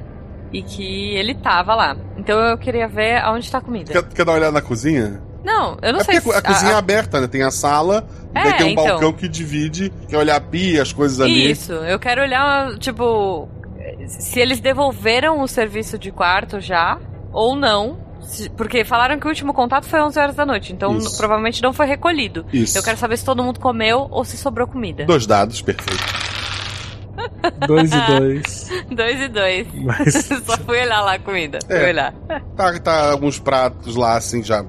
E que ele tava lá. Então eu queria ver aonde tá a comida. Quer, quer dar uma olhada na cozinha? Não, eu não é sei se. A, cozinha a, é aberta, né? Tem a sala, é, daí tem um então... balcão que divide, quer olhar a pia, as coisas ali. Isso, eu quero olhar, tipo. Se eles devolveram o serviço de quarto já, ou não, porque falaram que o último contato foi 11 horas da noite, então Isso. provavelmente não foi recolhido. Isso. Eu quero saber se todo mundo comeu ou se sobrou comida. Dois dados, perfeito. dois e dois. dois e dois. Mas... Só fui olhar lá a comida. É, fui olhar. Tá, tá alguns pratos lá, assim, já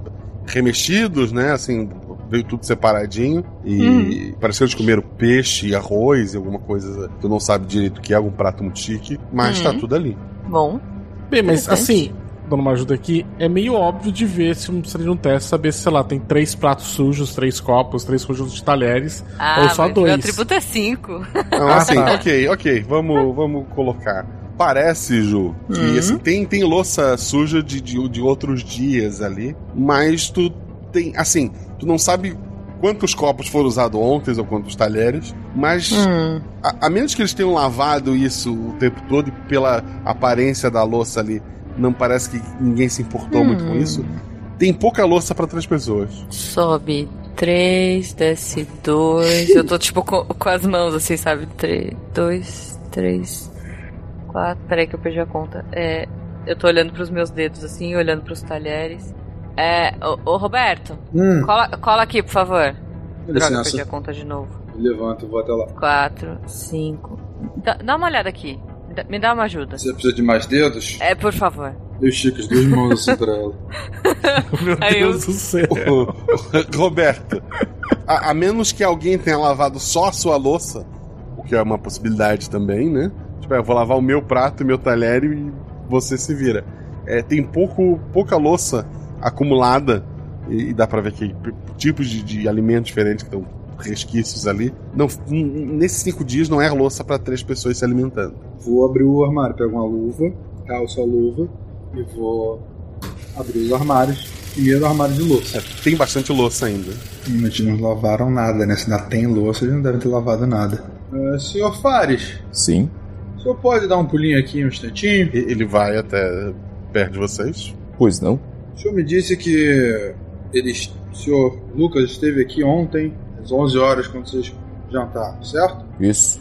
remexidos, né? Assim, veio tudo separadinho. E uhum. pareceu que comeram peixe e arroz e alguma coisa. Tu não sabe direito o que é, algum prato muito chique. Mas uhum. tá tudo ali. Bom. Bem, mas assim, dando uma ajuda aqui, é meio óbvio de ver se um, seria um teste, saber se, sei lá, tem três pratos sujos, três copos, três conjuntos de talheres, ah, ou só dois. Meu atributo é cinco. Não, assim, ah, tá. ok, ok, vamos, vamos colocar. Parece, Ju, que uhum. assim, tem, tem louça suja de, de, de outros dias ali, mas tu tem, assim, tu não sabe quantos copos foram usados ontem ou quantos talheres, mas hum. a, a, menos que eles tenham lavado isso o tempo todo e pela aparência da louça ali não parece que ninguém se importou hum. muito com hum. isso. Tem pouca louça para três pessoas. Sobe três, desce dois. Eu tô tipo com, com as mãos assim, sabe? Três, dois, três, quatro. Peraí que eu perdi a conta. É, eu tô olhando pros meus dedos assim, olhando pros talheres. É, ô, ô Roberto, hum. cola, cola aqui, por favor. Droga, licença. perdi a conta de novo. Levanto e vou até lá. Quatro, cinco. Dá, dá uma olhada aqui. Me dá, uma ajuda. Você precisa de mais dedos? É, por favor. Eu estico as duas mãos assim pra ela. Meu Aí eu- Deus do céu. Roberto, a, a menos que alguém tenha lavado só a sua louça, o que é uma possibilidade também, né? Tipo, eu vou lavar o meu prato e meu talher e você se vira. É, tem pouco, pouca louça acumulada e, e dá pra ver que tipos de, de alimentos diferentes que estão resquícios ali. Não, nesses cinco dias não é louça pra três pessoas se alimentando. Vou abrir o armário, pego uma luva, calço a luva e vou abrir os armários. Primeiro armário de louça. É, tem bastante louça ainda. Hum, Eles não lavaram nada, né? Se ainda tem louça, eles não devem ter lavado nada. É, senhor Fares, Sim. o senhor pode dar um pulinho aqui um instantinho? Ele vai até perto de vocês. Pois não? O senhor me disse que eles, o senhor Lucas esteve aqui ontem, às 11 horas, quando vocês jantaram, certo? Isso.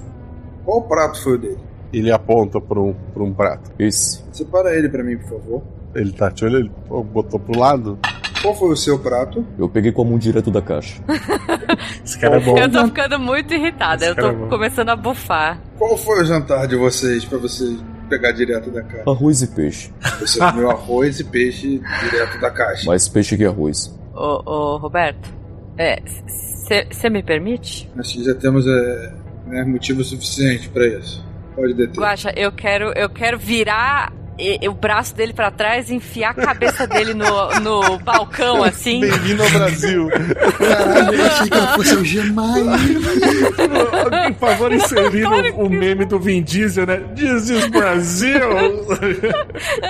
Qual prato foi o dele? Ele aponta para um, pra um prato. Esse. Separa ele pra mim, por favor. Ele tá te olhando, ele botou pro lado. Qual foi o seu prato? Eu peguei com a mão direto da caixa. Esse cara é bom. Eu tô ficando muito irritada. Esse Eu tô é começando a bufar. Qual foi o jantar de vocês pra você pegar direto da caixa? Arroz e peixe. Você comeu arroz e peixe direto da caixa. Mais peixe que arroz. Ô, ô Roberto. É. Você me permite? Acho que já temos é, né, motivo suficiente pra isso. Pode deter. Guaxa, eu quero, eu quero virar e- o braço dele pra trás e enfiar a cabeça dele no, no balcão, assim. Bem-vindo ao Brasil. Caralho, eu achei que ela fosse o por favor, inserir o, o meme do Vin Diesel, né? This is Brasil!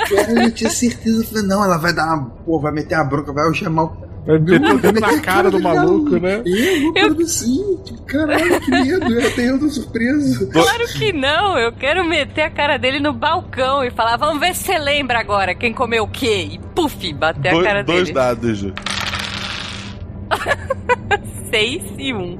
Cara, eu tinha certeza. Eu falei, não, ela vai dar uma. Pô, vai meter a bronca, vai o. Vai meter o dedo na cara do maluco, né? Eu, eu... assim, tipo, caralho, que medo. Eu até eu tô surpreso. Claro que não, eu quero meter a cara dele no balcão e falar, vamos ver se você lembra agora quem comeu o quê. E puf, bater a Dois- cara dois dele. dados, Ju. Seis e um.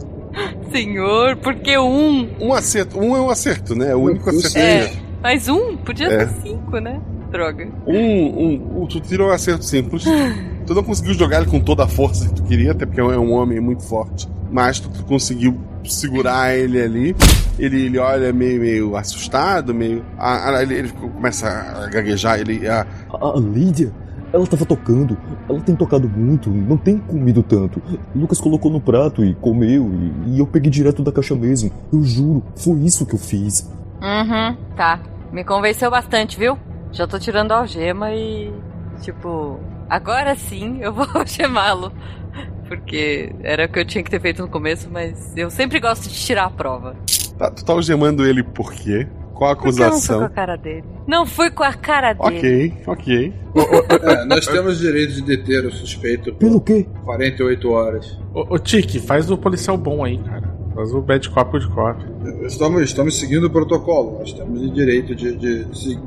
Senhor, por que um? Um acerto. Um é um acerto, né? O único acerto É, é. mas um? Podia É. ser cinco, né? Droga. Um, um, um, tu tirou um acerto simples. Tu não conseguiu jogar ele com toda a força que tu queria, até porque é um homem muito forte. Mas tu, conseguiu segurar ele ali. Ele, ele olha meio, meio assustado, meio. ah, ah, ele, ele começa a gaguejar, ele. ah, A, a Lídia, ela tava tocando. Ela tem tocado muito, não tem comido tanto. Lucas colocou no prato e comeu, e, e eu peguei direto da caixa mesmo. Eu juro, foi isso que eu fiz. Uhum, tá. Me convenceu bastante, viu? Já tô tirando a algema e. Tipo, agora sim eu vou algemá-lo. Porque era o que eu tinha que ter feito no começo, mas eu sempre gosto de tirar a prova. tá, tu tá algemando ele por quê? Qual a Porque eu não fui com acusação? a cara dele. Não fui com a cara dele. Ok, ok. É, nós temos direito de deter o suspeito por Pelo quê? 48 horas. Ô, ô Tiki, faz o policial bom aí, cara. Faz o bad cop good cop. Estamos, estamos seguindo o protocolo. Nós temos o direito de, de, se-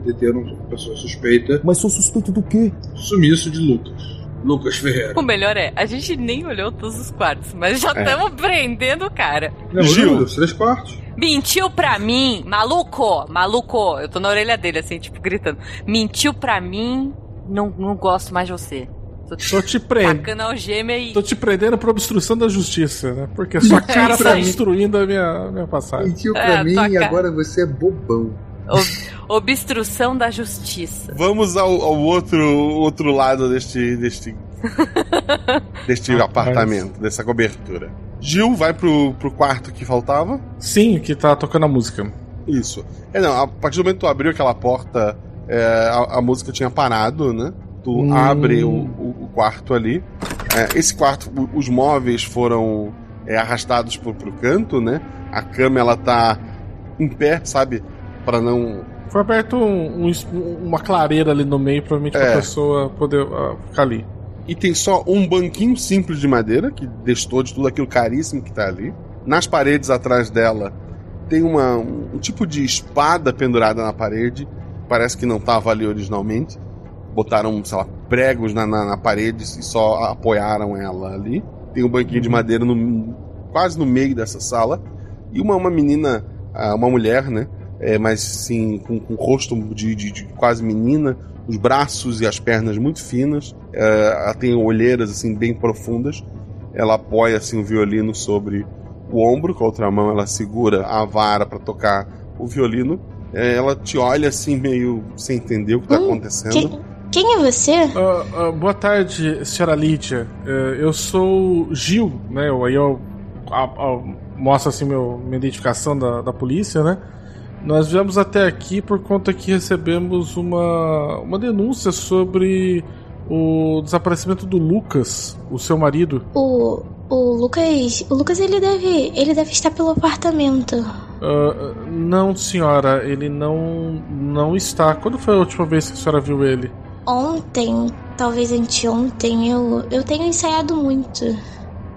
deter uma pessoa suspeita. Mas sou suspeito do quê? Sumiço de Lucas. Lucas Ferreira. O melhor é, a gente nem olhou todos os quartos, mas já É. estamos prendendo o cara. Não, Gil. Os três quartos. Mentiu pra mim, maluco, maluco. Eu tô na orelha dele, assim, tipo, gritando. Mentiu pra mim, não, não gosto mais de você. Tô te Tô te prendendo. algema e. Tô te prendendo por obstrução da justiça, né? Porque a sua cara isso tá aí. obstruindo a minha, minha passagem. Mentiu É, pra mim tua e cara. agora você é bobão. Ob- obstrução da justiça. Vamos ao, ao outro, outro lado deste. deste. deste Rapaz. apartamento, dessa cobertura. Gil vai pro, pro quarto que faltava. Sim, que tá tocando a música. Isso. É, não, a partir do momento que tu abriu aquela porta, é, a, a música tinha parado, né? Tu Hum. abre o, o- o quarto ali. É, esse quarto, o- os móveis foram é, arrastados pro, pro canto, né? A cama, ela tá em pé, sabe? Pra não... Foi aberto um- um uma clareira ali no meio, provavelmente É. pra pessoa poder ah, ficar ali. E tem só um banquinho simples de madeira, que destou de tudo aquilo caríssimo que tá ali. Nas paredes atrás dela tem uma, um, tipo de espada pendurada na parede. Parece que não tava ali originalmente. Botaram, sei lá, pregos na, na, na parede e só apoiaram ela ali. Tem um banquinho de madeira no, quase no meio dessa sala. E uma, uma menina, ah, uma mulher, né? É, mas sim, com, com rosto de, de- de quase menina, os braços e as pernas muito finas. É, ela tem olheiras assim bem profundas. ela apoia assim o violino sobre o ombro, com a outra mão ela segura a vara para tocar o violino. É, ela te olha assim, meio sem entender o que tá Hum, acontecendo. Quem, quem é você? Ah, ah, boa tarde, senhora Lídia. Eh, eu sou Gil, né? Eu- Aí eu a- a- mostro assim meu, minha identificação da, da polícia, né? Nós viemos até aqui por conta que recebemos uma, uma denúncia sobre o desaparecimento do Lucas, o seu marido. O, o Lucas. O Lucas ele deve. ele deve estar pelo apartamento. Ah, não, senhora, ele não não está. Quando foi a última vez que a senhora viu ele? Ontem, talvez anteontem, eu, eu tenho ensaiado muito.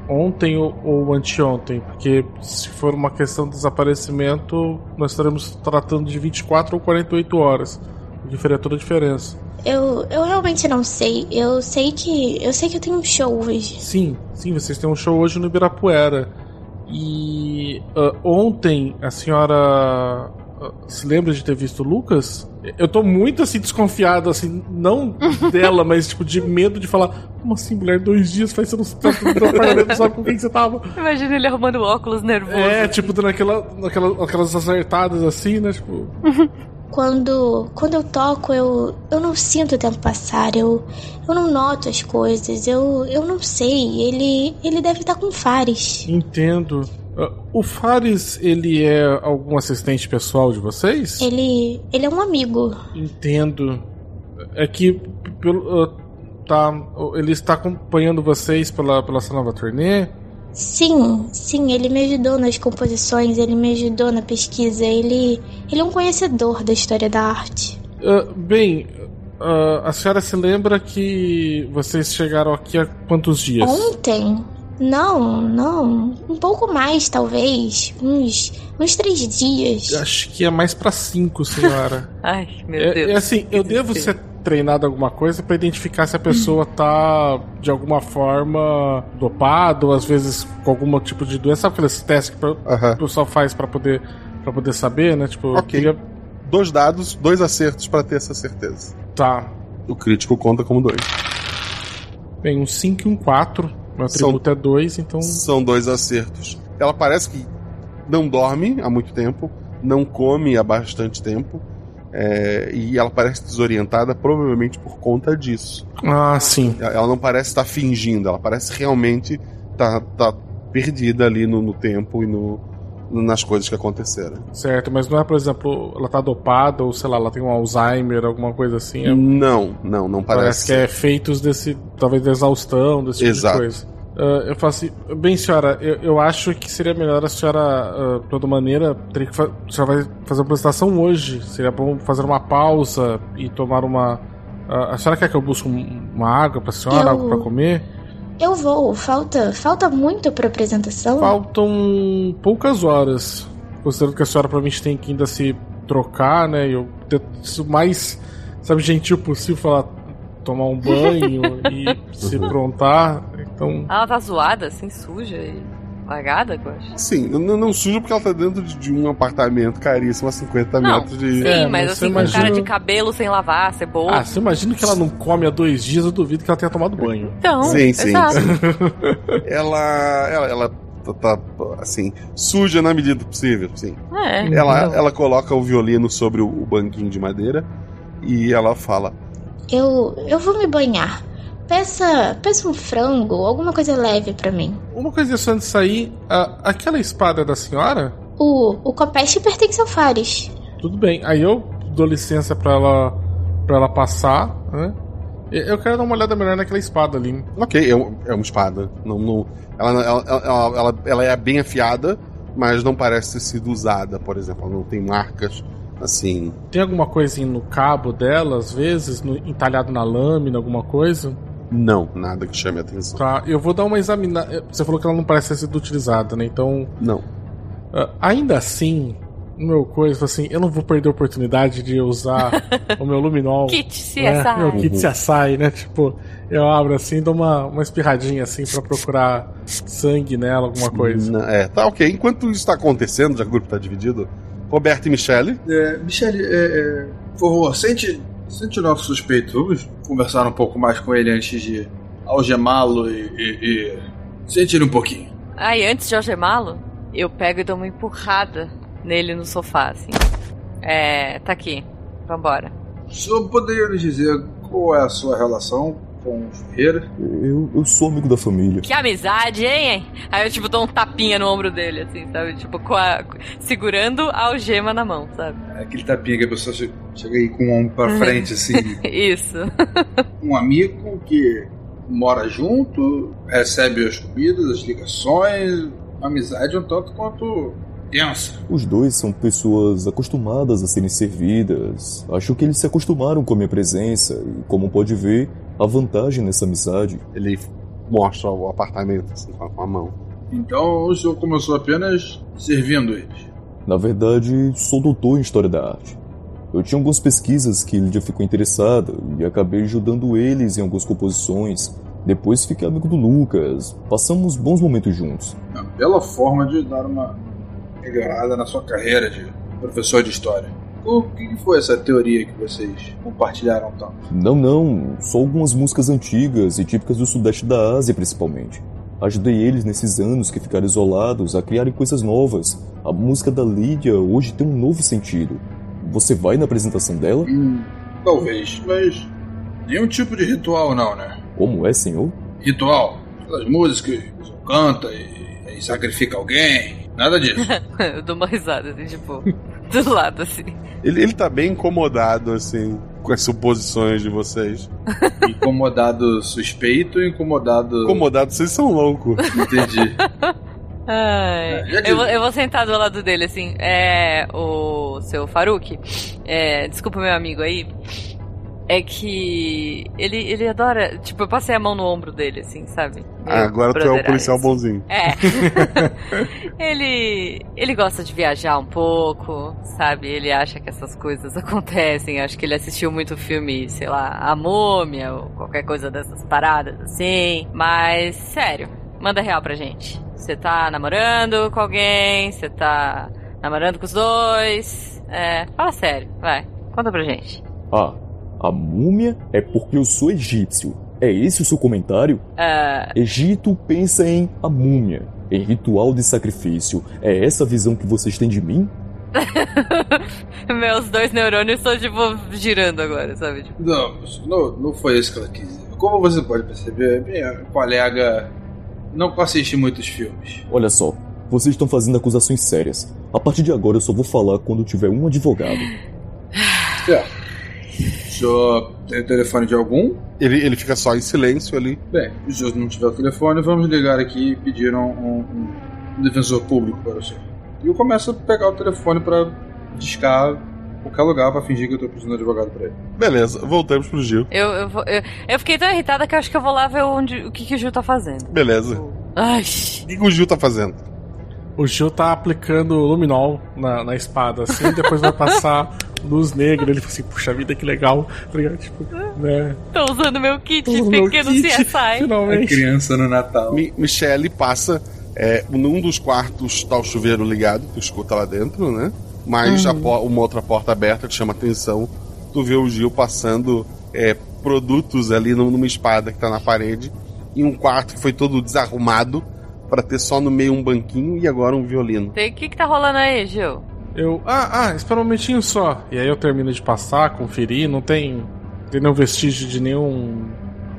Ontem ou, ou anteontem? Porque se for uma questão de desaparecimento, nós estaremos tratando de 24 ou 48 horas. O que faria toda a diferença. Eu, eu realmente não sei. Eu sei que. Eu sei que eu tenho um show hoje. Sim, sim, vocês têm um show hoje no Ibirapuera. E ah, ontem a senhora se lembra de ter visto o Lucas? Eu tô muito assim desconfiado, assim, não dela, mas tipo, de medo de falar, como assim, mulher, dois dias faz você não tá sabe com quem que você tava. Imagina ele arrumando óculos nervoso. É, tipo, dando aquela, aquela, aquelas acertadas assim, né? Tipo. Quando, quando eu toco, eu, eu não sinto o tempo passar. Eu, eu não noto as coisas. Eu, eu não sei. Ele, ele deve estar com Fares. Entendo. Ah, o Fares, ele é algum assistente pessoal de vocês? Ele, ele é um amigo. Entendo. É que pelo, ah, tá, ele está acompanhando vocês pela, pela essa nova turnê? Sim, sim, ele me ajudou nas composições, ele me ajudou na pesquisa. Ele, ele é um conhecedor da história da arte. Ah, bem, ah, a senhora se lembra que vocês chegaram aqui há quantos dias? Ontem? Não, não. Um pouco mais, talvez. Uns, uns três dias. Acho que é mais pra cinco, senhora. Ai, meu É, Deus. é assim, eu devo ser treinado alguma coisa pra identificar se a pessoa tá de alguma forma dopada ou às vezes com algum tipo de doença. Sabe aqueles testes que o pessoal faz pra poder para poder saber, né? Tipo, eu Ok. queria- Dois dados, dois acertos pra ter essa certeza. Tá. O crítico conta como dois. Bem, um 5 e um 4. Meu São- atributo é 2, então. São dois acertos. Ela parece que não dorme há muito tempo, não come há bastante tempo. É, e ela parece desorientada, provavelmente por conta disso. Ah, sim. Ela não parece estar fingindo, ela parece realmente estar tá, perdida ali no, no tempo e no, nas coisas que aconteceram. Certo, mas não é, por exemplo, ela tá dopada ou sei lá, ela tem um Alzheimer, alguma coisa assim. É- Não, não, não Parece parece. que é efeitos desse, talvez, da exaustão, desse tipo Exato. de coisa. Ah, eu falo assim, bem, senhora, eu, eu acho que seria melhor a senhora, ah, de toda maneira, teria que fa a senhora vai fazer uma apresentação hoje. Seria bom fazer uma pausa e tomar uma. ah, a senhora quer que eu busque um- uma água pra senhora, Eu- algo pra comer? Eu vou. Falta, falta muito pra apresentação. Faltam poucas horas. Considerando que a senhora provavelmente tem que ainda se trocar, né? E eu tento mais, sabe, gentil possível falar tomar um banho e se prontar. Então. Ela tá zoada, assim, suja e largada, eu acho. Sim, não, não suja porque ela tá dentro de, de um apartamento caríssimo a 50 Não, metros de. Sim, É, mas assim, com imagina- cara de cabelo sem lavar, cebola. Ah, você imagina que ela não come há dois dias, eu duvido que ela tenha tomado banho. Então, Sim, sim. ela, ela, ela tá, tá, assim, suja na medida do possível, sim. É. Ela, então. ela coloca o violino sobre o, o banquinho de madeira e ela fala: Eu, eu vou me banhar. Peça, peça um frango, alguma coisa leve pra mim. Uma coisa só antes de sair, a- aquela espada da senhora? O, o copeste pertence ao Fares. Tudo bem. Aí eu dou licença pra ela, pra ela passar, né? Eu quero dar uma olhada melhor naquela espada ali. Ok, é, um- é uma espada. Não, não, ela, ela, ela, ela, ela é bem afiada, mas não parece ter sido usada, por exemplo. Ela não tem marcas assim. Tem alguma coisinha no cabo dela, às vezes, no- entalhado na lâmina, alguma coisa? Não, nada que chame a atenção. Tá, eu vou dar uma examinada. Você falou que ela não parece ter sido utilizada, né? Então. Não. ah, ainda assim, meu coisa, assim, eu não vou perder a oportunidade de usar o meu luminol. Kit CSI. né? Meu kit CSI, né? Tipo, eu abro assim, dou uma, uma espirradinha assim pra procurar sangue nela, alguma coisa. Não, É, tá ok. Enquanto isso está acontecendo, já que o grupo está dividido, Roberto e Michele. É, Michele, é, é, por favor, sente, sente o nosso suspeito. Vamos conversar um pouco mais com ele antes de algemá-lo e, e- e Sente ele um pouquinho. Aí, antes de algemá-lo, eu pego e dou uma empurrada nele no sofá, assim. É, tá aqui. Vambora. O senhor poderia nos dizer qual é a sua relação com o Ferreira? Eu, eu sou amigo da família. Que amizade, hein? Aí eu, tipo, dou um tapinha no ombro dele, assim, sabe? Tipo, com a, segurando a algema na mão, sabe? É aquele tapinha que a pessoa che- chega aí com o ombro pra frente, assim. Isso. um amigo que mora junto, recebe as comidas, as ligações, uma amizade um tanto quanto tensa. Os dois são pessoas acostumadas a serem servidas. Acho que eles se acostumaram com a minha presença e, como pode ver, há vantagem nessa amizade. Ele mostra o apartamento assim, com a mão. Então o senhor começou apenas servindo eles. Na verdade, sou doutor em História da Arte. Eu tinha algumas pesquisas que Lídia ficou interessada e acabei ajudando eles em algumas composições. Depois fiquei amigo do Lucas. Passamos bons momentos juntos. Uma bela forma de dar uma melhorada na sua carreira de professor de história. O que foi essa teoria que vocês compartilharam tanto? Não, não, só algumas músicas antigas e típicas do sudeste da Ásia, principalmente. Ajudei eles nesses anos que ficaram isolados a criarem coisas novas. A música da Lídia hoje tem um novo sentido. Você vai na apresentação dela? Hum, talvez, mas nenhum tipo de ritual não, né? Como é, senhor? Ritual. Aquelas músicas que o senhor canta e, e sacrifica alguém. Nada disso. eu dou uma risada, assim, tipo, do lado, assim. Ele, ele tá bem incomodado, assim, com as suposições de vocês. incomodado suspeito e incomodado. Incomodado, vocês são loucos. Entendi. Ai, É, eu, vou- eu vou sentar do lado dele, assim. É. O seu Faruk. É, desculpa, meu amigo aí. É que. Ele, ele adora. Tipo, eu passei a mão no ombro dele, assim, sabe? Ah, agora tu é o policial assim. bonzinho. É. ele. Ele gosta de viajar um pouco, sabe? Ele acha que essas coisas acontecem. Acho que ele assistiu muito filme, sei lá, A Múmia ou qualquer coisa dessas paradas assim. Mas, sério, manda real pra gente. Você tá namorando com alguém? Você tá namorando com os dois? É, fala sério, vai. Conta pra gente. Ah, a múmia é porque eu sou egípcio. É esse o seu comentário? Ah, Egito pensa em a múmia, em ritual de sacrifício. É essa a visão que vocês têm de mim? meus dois neurônios estão, tipo, girando agora, sabe? Tipo, Não, não, não foi isso que ela quis dizer. Como você pode perceber, minha colega não assiste muitos filmes. Olha só, vocês estão fazendo acusações sérias. A partir de agora eu só vou falar quando tiver um advogado. Certo. O senhor tem o telefone de algum? Ele, ele fica só em silêncio ali. Bem, se o senhor não tiver o telefone, vamos ligar aqui e pedir um, um- um defensor público para o senhor. E eu começo a pegar o telefone para discar qualquer lugar para fingir que eu tô precisando de advogado para ele. Beleza, voltamos pro Gil. eu, eu, vou- eu, eu fiquei tão irritada que eu acho que eu vou lá ver onde, o que, que o Gil tá fazendo. Beleza. Ai, O que que o Gil tá fazendo? O Gil tá aplicando luminol na, na espada, assim, depois vai passar luz negra. Ele fala assim, puxa vida, que legal. Tá ligado? Tipo, né? tô usando meu kit Tô usando meu pequeno kit, CSI. Finalmente. criança no Natal. Mi Michelle passa. É, num dos quartos tá o chuveiro ligado, tu escuta lá dentro, né? Mas a po- uma outra porta aberta te chama atenção. Tu vê o Gil passando é, produtos ali num- numa espada que tá na parede. Em um quarto que foi todo desarrumado. Pra ter só no meio um banquinho e agora um violino. O que que tá rolando aí, Gil? Eu. Ah, ah, espera um momentinho só. E aí eu termino de passar, conferir. Não tem, tem nenhum vestígio de nenhum.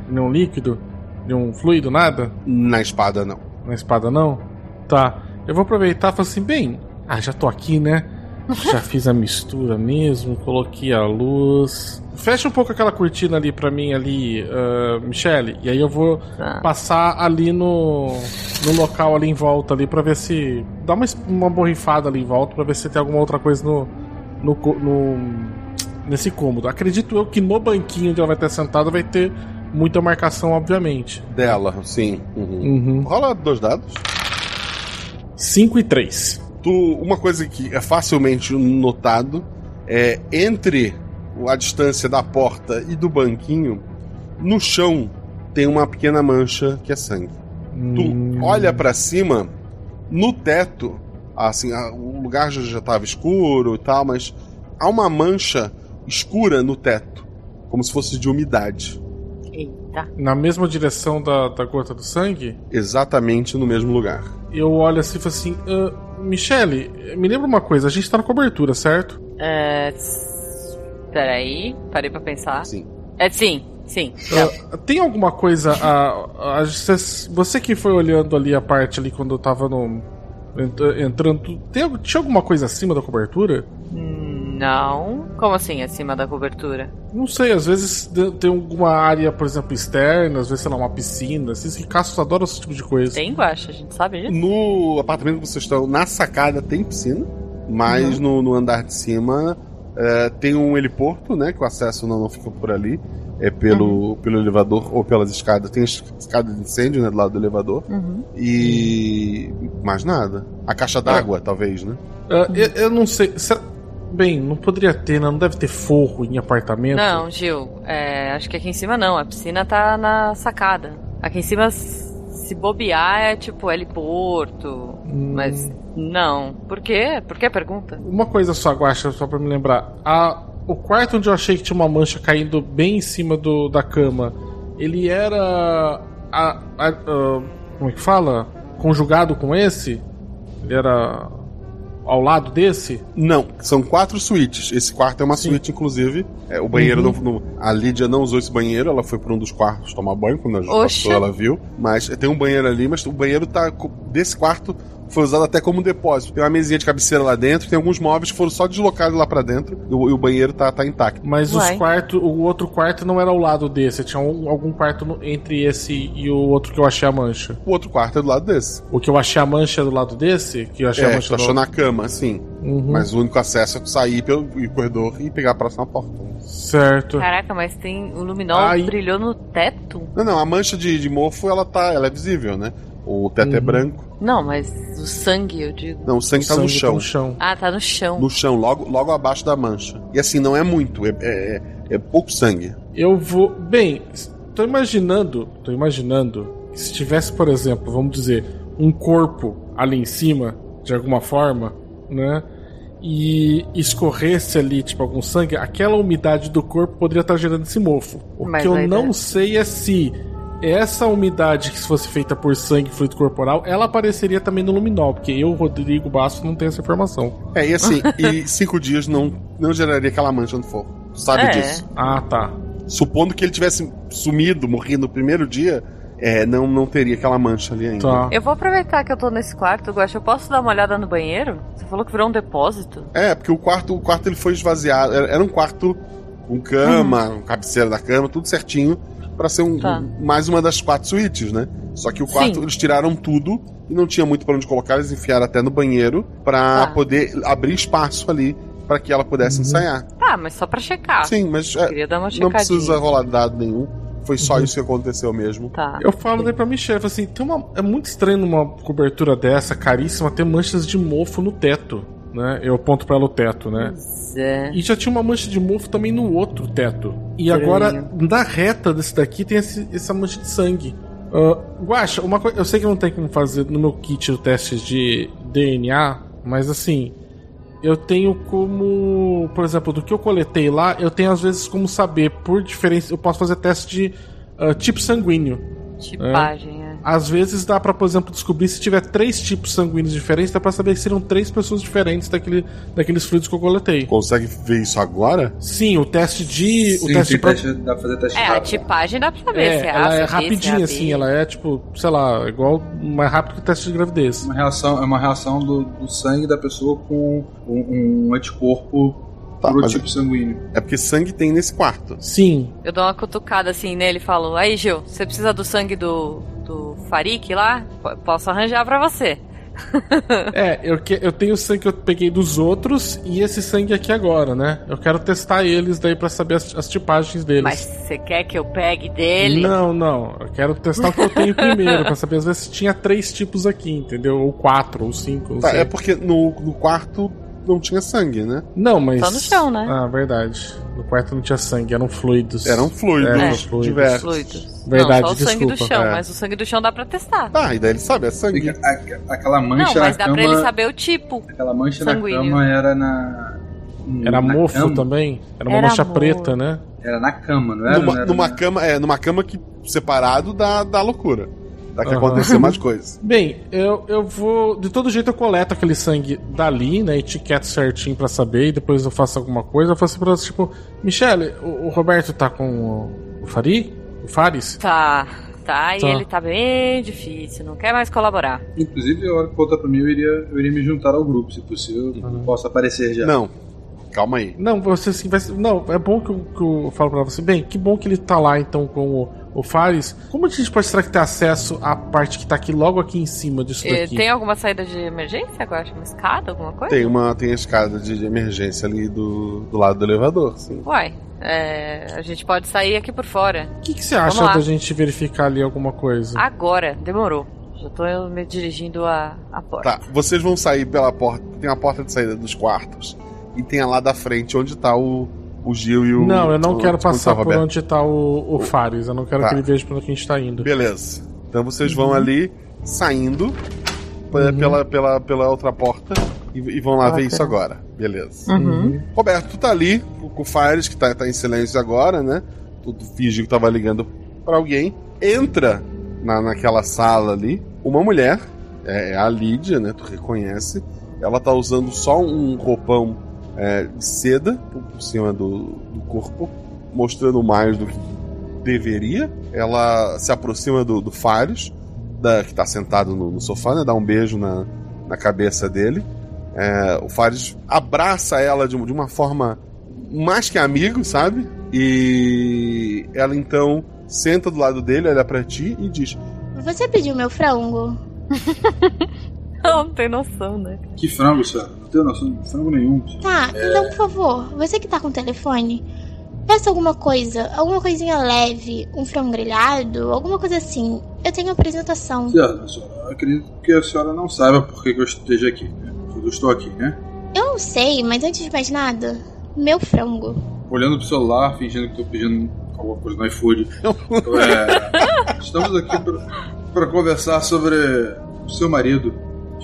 nenhum líquido? Nenhum fluido, nada? Na espada, não. Na espada não? Tá. Eu vou aproveitar e falar assim, bem. Ah, já tô aqui, né? Já fiz a mistura mesmo, coloquei a luz. Fecha um pouco aquela cortina ali pra mim, ali, ah, Michele. E aí eu vou Tá. passar ali no, no local ali em volta ali pra ver se. Dá uma, uma borrifada ali em volta pra ver se tem alguma outra coisa no. no, no- nesse cômodo. Acredito eu que no banquinho onde ela vai estar sentada vai ter muita marcação, obviamente. Dela, sim. Uhum. Uhum. Rola dois dados. 5 e 3. Tu, uma coisa que é facilmente notado é entre a distância da porta e do banquinho, no chão tem uma pequena mancha que é sangue. Tu olha pra cima, no teto, assim, o lugar já já estava escuro e tal, mas há uma mancha escura no teto, como se fosse de umidade. Eita. Na mesma direção da, da gota do sangue? Exatamente no mesmo lugar. Eu olho assim e falo assim: "Ah, Michele, me lembra uma coisa, a gente tá na cobertura, certo? É. Peraí, parei pra pensar. Sim. É sim, sim. Ah, tem alguma coisa. a- a- você- você que foi olhando ali a parte ali quando eu tava no. ent- Entrando. Tem, tinha alguma coisa acima da cobertura? Não. Como assim, acima da cobertura? Não sei, às vezes tem alguma área, por exemplo, externa, às vezes, sei lá, uma piscina. Esses ricaços adoram esse tipo de coisa. Tem guacha, a gente sabe disso? No apartamento que vocês estão, na sacada tem piscina, mas no, no andar de cima é, tem um heliporto, né? Que o acesso não, não fica por ali. É pelo, pelo elevador ou pelas escadas. Tem es- escada de incêndio, né? Do lado do elevador. Uhum. E. mais nada. A caixa d'água, talvez, né? Ah, eu, eu não sei. será- Bem, não poderia ter, né? não deve ter forro em apartamento. Não, Gil, é, acho que aqui em cima não. A piscina tá na sacada. Aqui em cima, se bobear, é tipo heliporto. Mas não. Por quê? Por que a pergunta? Uma coisa só, Guaxa, só pra me lembrar. A, o quarto onde eu achei que tinha uma mancha caindo bem em cima do, da cama, ele era. a- a- a- como é que fala? Conjugado com esse? Ele era ao lado desse? Não, são quatro suítes. Esse quarto é uma suíte, inclusive. É, o banheiro Uhum. não, não- A Lídia não usou esse banheiro, ela foi para um dos quartos tomar banho quando a gente Oxa. passou, ela viu. Mas tem um banheiro ali, mas o banheiro tá. Desse quarto foi usado até como depósito. Tem uma mesinha de cabeceira lá dentro, tem alguns móveis que foram só deslocados lá para dentro e o, e o banheiro tá, tá intacto. Mas os Uai. quartos, o outro quarto não era ao lado desse, tinha um- algum quarto no- entre esse e o outro que eu achei a mancha. O outro quarto é do lado desse. O que eu achei a mancha é do lado desse, que eu achei a É, mancha tu do achou na cama, sim. Uhum. Mas o único acesso é tu sair pelo corredor e pegar a próxima porta. Certo. Caraca, mas tem. O luminol Ai. brilhou no teto? Não, não, a mancha de, de mofo, ela tá. Ela é visível, né? O teto é Uhum. branco. Não, mas o sangue, eu digo. Não, o sangue, O tá, no sangue chão. no chão. Ah, tá no chão. No chão, logo, logo abaixo da mancha. E assim, não é muito, é, é, é pouco sangue. Eu vou. Bem, tô imaginando. Tô imaginando que se tivesse, por exemplo, vamos dizer, um corpo ali em cima, de alguma forma, né? E escorresse ali, tipo, algum sangue, aquela umidade do corpo poderia estar gerando esse mofo. O Mas que eu não tá- sei é se essa umidade que se fosse feita por sangue e fluido corporal, ela apareceria também no luminol, porque eu, Rodrigo Basso, não tenho essa informação. É, e assim, e cinco dias não, não geraria aquela mancha no forro. Tu sabe É. disso. Ah, tá. Supondo que ele tivesse sumido, morrido no primeiro dia, é, não, não teria aquela mancha ali ainda. Tá. Eu vou aproveitar que eu tô nesse quarto, Guaxa. Eu posso dar uma olhada no banheiro? Você falou que virou um depósito? É, porque o quarto, o quarto ele foi esvaziado. Era, era um quarto com cama, um cabeceira da cama, tudo certinho, pra ser um, Tá. um- mais uma das quatro suítes, né? Só que o quarto Sim. eles tiraram tudo e não tinha muito pra onde colocar, eles enfiaram até no banheiro pra Tá. poder abrir espaço ali pra que ela pudesse ensaiar. Tá, mas só pra checar. Sim, mas é, Queria dar uma não precisa rolar dado nenhum. Foi só isso que aconteceu mesmo. Tá. Eu falo daí pra Michelle, falo assim, tem uma, é muito estranho numa cobertura dessa, caríssima, ter manchas de mofo no teto, né? Eu aponto pra ela o teto, né? Pois é. E já tinha uma mancha de mofo também no outro teto. E Estranho. agora, na reta desse daqui, tem esse- essa mancha de sangue. Ah, Guaxa, uma coisa. Eu sei que não tem como fazer no meu kit o teste de DNA, mas assim. Eu tenho como. Por exemplo, do que eu coletei lá, eu tenho às vezes como saber por diferença. Eu posso fazer teste de ah, tipo sanguíneo. Tipagem, é. Às vezes dá pra, por exemplo, descobrir se tiver três tipos sanguíneos diferentes, dá pra saber que seriam três pessoas diferentes daquele, daqueles fluidos que eu coletei. Consegue ver isso agora? Sim, o teste de. o Sim, teste tem pra- teste, dá pra fazer teste É, a rápido. tipagem dá pra saber É, se é ela A, se é é se rapidinha, é assim, ela é tipo, sei lá, igual mais rápido que o teste de gravidez. Uma reação, é uma reação do, do sangue da pessoa com um, um anticorpo Tá, pro tipo sanguíneo. É porque sangue tem nesse quarto. Sim. Eu dou uma cutucada assim nele e falo: Aí, Gil, você precisa do sangue do, do Farik lá? Posso arranjar pra você. É, eu, que, eu tenho o sangue que eu peguei dos outros e esse sangue aqui agora, né? Eu quero testar eles daí pra saber as, as tipagens deles. Mas você quer que eu pegue dele? Não, não. Eu quero testar o que eu tenho primeiro, pra saber às vezes se tinha três tipos aqui, entendeu? Ou quatro, ou cinco, Tá, é porque no, no quarto não tinha sangue, né? Não, mas. Só no chão, né? Ah, verdade. No quarto não tinha sangue, eram fluidos. Eram fluidos É, É. fluidos. diversos. Fluidos. Verdade, não, só o sangue do desculpa. chão, É. mas o sangue do chão dá pra testar. Tá, e daí ele sabe, é sangue. Aquela mancha não, mas dá pra cama, ele saber o tipo. aquela mancha sanguíneo. na cama era na Era na mofo cama. também. Era uma Era mancha amor. preta, né? Era na cama, não era? numa, Não era numa na- cama, é, numa cama que separado da, da loucura. Dá que Aham. acontecer mais coisas. Bem, eu, eu vou. De todo jeito eu coleto aquele sangue dali, né? Etiqueto certinho pra saber, e depois eu faço alguma coisa. Eu faço pra tipo, Michele, o, o Roberto tá com o, o Fari? O Fares? Tá, tá, e Tá. ele tá bem difícil, não quer mais colaborar. Inclusive, a hora que voltar pra mim, eu iria, eu iria me juntar ao grupo, se possível. Eu posso aparecer já. Não, calma aí. Não, você assim, vai. Não, é bom que eu, que eu falo pra você. Bem, que bom que ele tá lá então com o, o Fares. Como a gente pode será que ter acesso à parte que tá aqui logo aqui em cima disso Eh, daqui? Tem alguma saída de emergência agora? Uma escada, alguma coisa? Tem uma tem a escada de, de emergência ali do, do lado do elevador, sim. Uai, é, a gente pode sair aqui por fora. O que, que você acha da gente verificar ali alguma coisa? Agora, demorou. Já tô me dirigindo à, à porta. Tá, vocês vão sair pela porta. Tem a porta de saída dos quartos. E tem a lá da frente onde tá o, o Gil e o. Não, eu não o- quero passar por onde tá o, o Fares. Eu não quero Tá. que ele veja pra onde a gente tá indo. Beleza. Então vocês vão Uhum. ali saindo Uhum. pela, pela, pela outra porta e, e vão lá Ah, ver isso agora. Beleza. Uhum. Roberto, tu tá ali com o Fires, que tá, tá em silêncio agora, né? Tu, tu fingiu que tava ligando pra alguém. Entra na, naquela sala ali uma mulher, é, é a Lídia, né? Tu reconhece. Ela tá usando só um roupão é, de seda por, cima do, do corpo, mostrando mais do que deveria. Ela se aproxima do, do Fares, da, que tá sentado no, no sofá, né? Dá um beijo na, na cabeça dele. É, o Fares abraça ela de, uma- de uma forma mais que amigo, sabe? E ela então senta do lado dele, olha pra ti e diz: Você pediu meu frango? Não, não tem noção, né? Que frango, senhora? Não tenho noção de frango nenhum. Tá, então por favor, você que tá com o telefone, peça alguma coisa, alguma coisinha leve, um frango grelhado, alguma coisa assim. Eu tenho apresentação. Certo, senhora. Eu acredito que a senhora não saiba por que eu esteja aqui, né? Por que Eu estou aqui, né? Eu não sei, mas antes de mais nada, meu frango. Olhando pro celular, fingindo que estou pedindo alguma coisa no iFood. É, estamos aqui para conversar sobre o seu marido.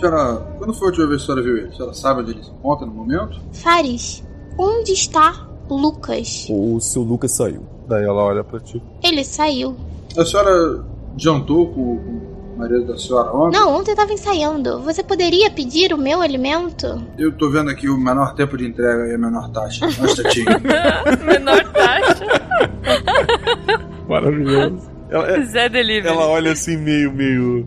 Senhora, quando foi a última vez que a senhora viu ele? A senhora sabe onde ele se encontra no momento? Fares, onde está Lucas? O seu Lucas saiu. Daí ela olha pra ti. Ele saiu. A senhora jantou com, com o marido da senhora ontem? Não, ontem eu tava ensaiando. Você poderia pedir o meu alimento? Eu tô vendo aqui o menor tempo de entrega e a menor taxa. Instantinho. Menor taxa. Maravilhoso. Ela, é- Zé Delivery. ela olha assim, meio, meio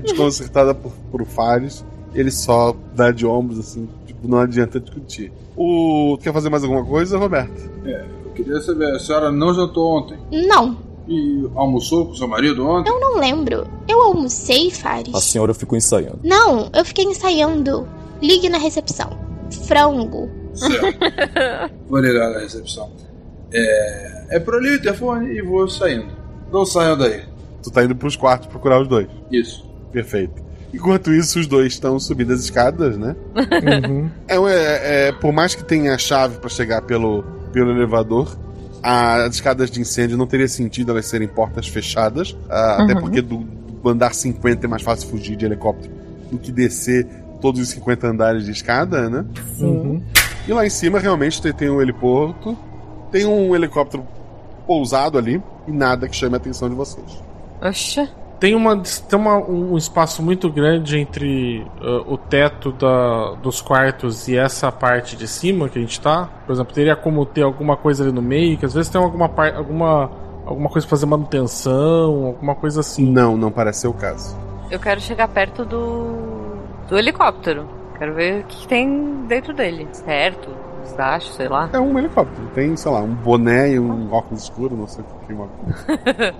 desconcertada por, pro Fares. Ele só dá de ombros, assim, tipo, não adianta discutir. O. Quer fazer mais alguma coisa, Roberto? É, eu queria saber, a senhora não jantou ontem? Não, E almoçou com seu marido ontem? eu não lembro. Eu almocei, Fares. A senhora ficou ensaiando. Não, eu fiquei ensaiando. Ligue na recepção. Frango. Certo. Vou ligar na recepção. É, é por ali o telefone e vou saindo. Não saiam daí. Tu tá indo pros quartos procurar os dois. Isso. Perfeito. Enquanto isso, os dois estão subindo as escadas, né? Uhum. É, é, é, por mais que tenha a chave pra chegar pelo, pelo elevador, as escadas de incêndio não teria sentido elas serem portas fechadas. ah, Até Uhum. porque do, do andar 50 é mais fácil fugir de helicóptero do que descer todos os 50 andares de escada, né? Uhum. E lá em cima realmente tem, tem um heliporto, tem um helicóptero pousado ali e nada que chame a atenção de vocês. Oxa. Tem, uma, tem uma- um espaço muito grande entre ah, o teto da, dos quartos e essa parte de cima que a gente tá. Por exemplo, teria como ter alguma coisa ali no meio, que às vezes tem alguma, par- alguma, alguma coisa pra fazer manutenção, alguma coisa assim. Não, não parece ser o caso. Eu quero chegar perto do. do helicóptero. Quero ver o que, tem dentro dele. Certo, desbaixo, sei lá. É um helicóptero, tem, sei lá, um boné e um óculos escuro, não sei o que é uma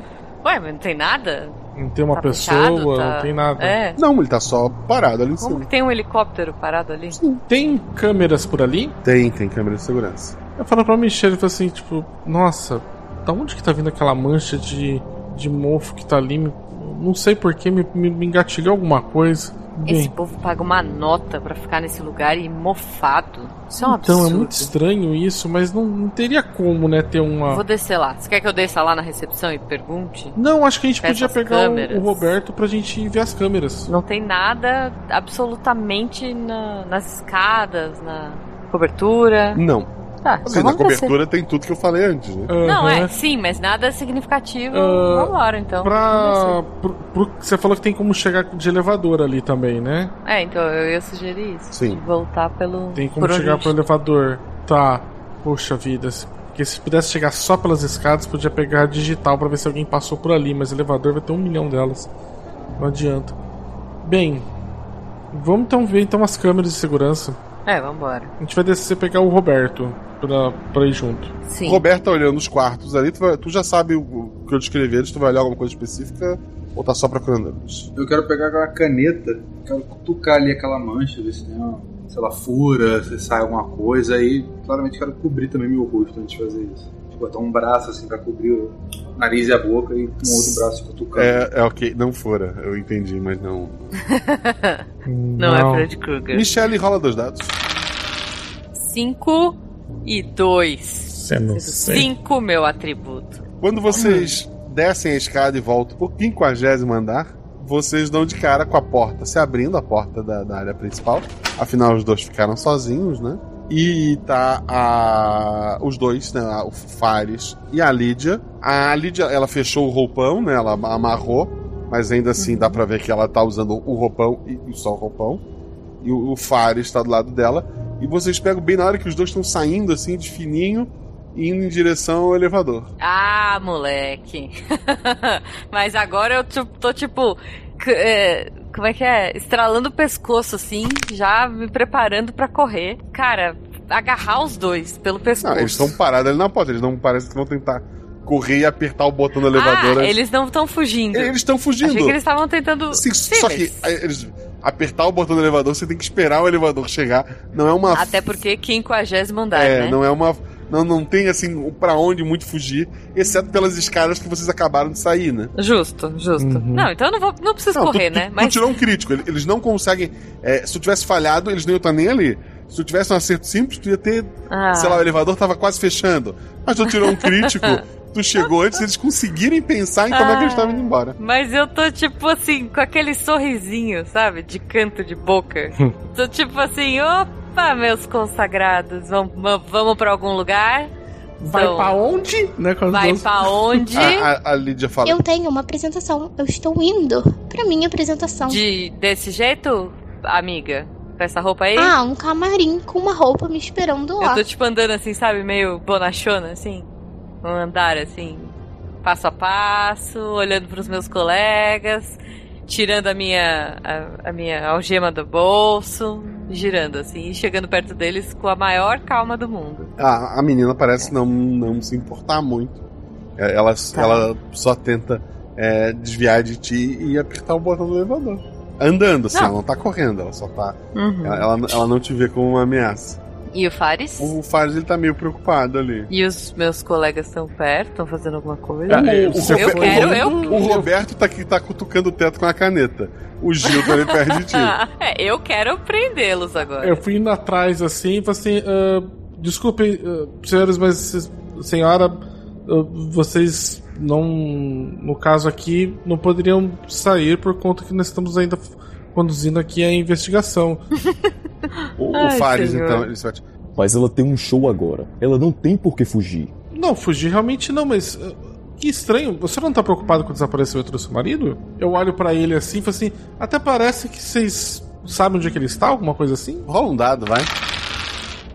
Ué, mas não tem nada? Não tem uma Tá pessoa, fechado, tá- não tem nada. É. Não, ele tá só parado ali em Como cima. que tem um helicóptero parado ali? Tem câmeras por ali? Tem, tem câmera de segurança. Eu falo pra Michelle, eu falo assim, tipo, nossa, da onde que tá vindo aquela mancha de, de mofo que tá ali? Me- Não sei porquê, me, me, me engatilhou alguma coisa. Esse Bem, povo paga uma nota pra ficar nesse lugar e mofado. Isso é um então é absurdo. muito estranho isso, mas não, não teria como, né, ter uma. Vou descer lá. Você quer que eu desça lá na recepção e pergunte? Não, acho que a gente Peça podia pegar o, o Roberto pra gente ver as câmeras. Não tem nada absolutamente na- nas escadas, na cobertura. Não. Tá, Assim, na cobertura tem tudo que eu falei antes, né? Não, é, sim, mas nada significativo. Ah, Vambora, então. Pra. Pro, pro- você falou que tem como chegar de elevador ali também, né? É, então eu ia sugerir isso. Sim. de Voltar pelo. Tem como chegar a pro elevador. Tá. Poxa vida. Porque se pudesse chegar só pelas escadas, podia pegar digital pra ver se alguém passou por ali. Mas elevador vai ter um milhão delas. Não adianta. Bem. Vamos então ver então as câmeras de segurança. É, vambora. A gente vai descer e pegar o Roberto pra, pra ir junto. Sim. Roberto tá olhando os quartos ali, tu, vai- tu já sabe o, o que eu descrevi antes, tu vai olhar alguma coisa específica ou tá só procurando eles? Eu quero pegar aquela caneta, quero cutucar ali aquela mancha, ver se tem uma, sei lá, fura, se sai alguma coisa, aí claramente quero cobrir também meu rosto antes de fazer isso. Botar um braço assim pra cobrir o nariz e a boca e um outro braço cutucando. É, é ok, não fora, eu entendi, mas não. Não, é Fred Krueger. Michelle rola dois dados. 5 e 2. Você não sei. 5, meu atributo. Quando vocês descem a escada e voltam pro quinquagésimo andar, vocês dão de cara com a porta se abrindo, a porta da, da área principal. Afinal, os dois ficaram sozinhos, né? E tá a... os dois, né? O Fares e a Lídia. A Lídia, ela fechou o roupão, né? Ela amarrou, mas ainda assim dá pra ver que ela tá usando o roupão e, e só o roupão. E o, o Fares tá do lado dela. E vocês pegam bem na hora que os dois estão saindo, assim, de fininho, indo em direção ao elevador. Ah, moleque. Mas agora eu tô tipo. É, como é que é? Estralando o pescoço, assim, já me preparando pra correr. Cara, agarrar os dois pelo pescoço. Não, eles estão parados ali na porta, eles não parecem que vão tentar correr e apertar o botão do elevador. Ah, antes. eles não estão fugindo. Eles estão fugindo. Achei que eles estavam tentando. Sim, Sim, só mas- que eles apertar o botão do elevador, você tem que esperar o elevador chegar. Não é uma Até porque quinquagésimo andar, é, né? não é uma não, não tem assim pra onde muito fugir, exceto pelas escadas que vocês acabaram de sair, né? Justo, justo. Uhum. Não, então eu não, vou, não preciso Não, correr, tu, né? tu, Mas tu tirou um crítico, ele- eles não conseguem. é, se tu tivesse falhado, eles não iam estar nem ali. Se tu tivesse um acerto simples, tu ia ter. Ah. Sei lá, o elevador tava quase fechando. Mas tu tirou um crítico, tu chegou antes eles conseguirem pensar em como é que eles estavam indo embora. Mas eu tô tipo assim, com aquele sorrisinho, sabe? De canto de boca. tô tipo assim, opa, meus consagrados, vamos, vamos pra algum lugar? Vai Então, pra onde? Né, Vai duas- pra onde? A, a, a Lídia fala. Eu tenho uma apresentação. Eu estou indo pra minha apresentação. De, desse jeito, amiga? Com essa roupa aí? Ah, um camarim com uma roupa me esperando lá. Eu tô tipo andando assim, sabe? Meio bonachona, assim. Um andar assim, passo a passo, olhando pros meus colegas, tirando a minha, a, a minha algema do bolso, girando assim, e chegando perto deles com a maior calma do mundo. A, a menina parece não, não se importar muito. É, Ela, Tá. ela só tenta é, desviar de ti e apertar o botão do elevador. Andando, assim, Não. ela não tá correndo, ela só tá. Uhum. Ela, ela, ela não te vê como uma ameaça. E o Fares? O Fares ele tá meio preocupado ali. E os meus colegas estão perto? Estão fazendo alguma coisa? O, o, eu Roberto- quero, eu o Roberto tá, aqui, tá cutucando o teto com a caneta. O Gil tá ali perto de ti. é, eu quero prendê-los agora. Eu fui indo atrás assim e falei assim: ah, desculpem, ah, senhores, mas senhora, ah, vocês não. No caso aqui, não poderiam sair por conta que nós estamos ainda conduzindo aqui a investigação. O, o Ai, Fares, senhor. então, ele Mas ela tem um show agora. Ela não tem por que fugir. Não, fugir realmente não, mas. ah, que estranho, você não tá preocupado com o desaparecimento do seu marido? Eu olho pra ele assim e falo assim: até parece que vocês sabem onde é que ele está, alguma coisa assim? Rola um dado, vai.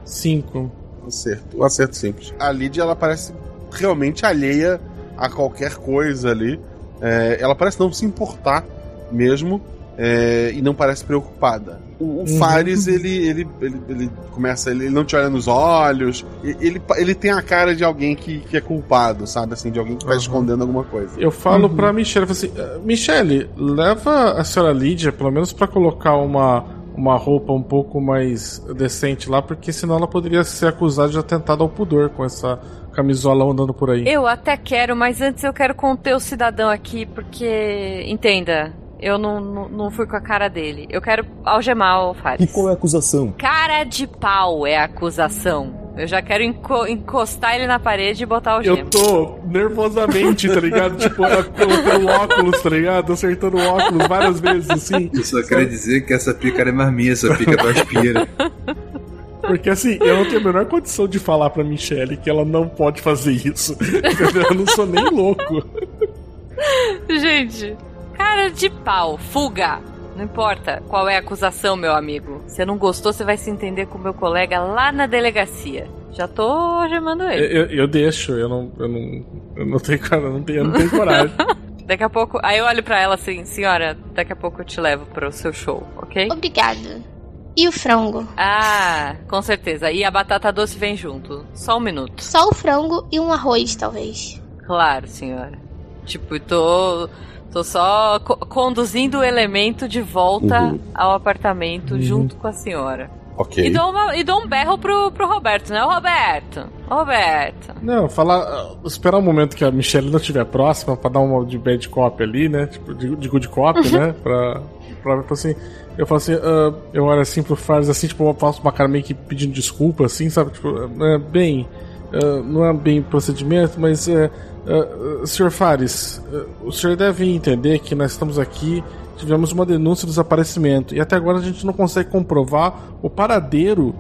Cinco. Acerto, um acerto simples. A Lídia, ela parece realmente alheia a qualquer coisa ali. É, ela parece não se importar mesmo é, e não parece preocupada. O, o Uhum. Fares, ele, ele, ele, ele começa, ele, ele não te olha nos olhos, ele, ele tem a cara de alguém que, que é culpado, sabe? Assim, de alguém que tá escondendo alguma coisa. Eu falo pra Michelle, eu falo assim, "Ah, Michelle, leva a senhora Lídia, pelo menos pra colocar uma, uma roupa um pouco mais decente lá, porque senão ela poderia ser acusada de atentado ao pudor com essa camisola andando por aí. Eu até quero, mas antes eu quero conter o cidadão aqui, porque. Entenda, eu não, não, não fui com a cara dele. Eu quero algemar o E Fares. qual é a acusação? Cara de pau é a acusação. Eu já quero enco- encostar ele na parede e botar o gemo. Eu tô nervosamente, tá ligado? tipo, eu colocando o óculos, tá ligado? Acertando o óculos várias vezes, assim. Eu só quero dizer que essa pica é mais minha, essa pica é do aspira. Porque assim, eu não tenho a menor condição de falar pra Michelle que ela não pode fazer isso. Entendeu? Eu não sou nem louco. Gente, cara de pau, fuga. Não importa qual é a acusação, meu amigo. Se não gostou, você vai se entender com meu colega lá na delegacia. Já tô gemando ele. Eu, eu deixo, eu não, eu não, eu não tenho, cara, eu não tenho, eu não tenho coragem. Daqui a pouco. Aí eu olho pra ela assim, senhora, daqui a pouco eu te levo pro seu show, ok? Obrigada. E o frango? Ah, com certeza. E a batata doce vem junto. Só um minuto. Só o frango e um arroz, talvez. Claro, senhora. Tipo, tô. Tô só co conduzindo o elemento de volta Uhum. ao apartamento Uhum. junto com a senhora. Ok. E dou, uma- e dou um berro pro, pro Roberto, né? Ô, Roberto! Roberto! Não, falar. Esperar um momento que a Michelle não estiver próxima pra dar uma de bad cop ali, né? Tipo, de, de good cop, né? Pra, pra, pra assim. Eu falo assim, ah, eu olho assim pro Fares, assim, tipo, eu faço uma cara meio que pedindo desculpa, assim, sabe? Tipo, é, bem, ah, não é bem procedimento, mas é. Ah, ah, senhor Fares, ah, o senhor deve entender que nós estamos aqui, tivemos uma denúncia de desaparecimento, e até agora a gente não consegue comprovar o paradeiro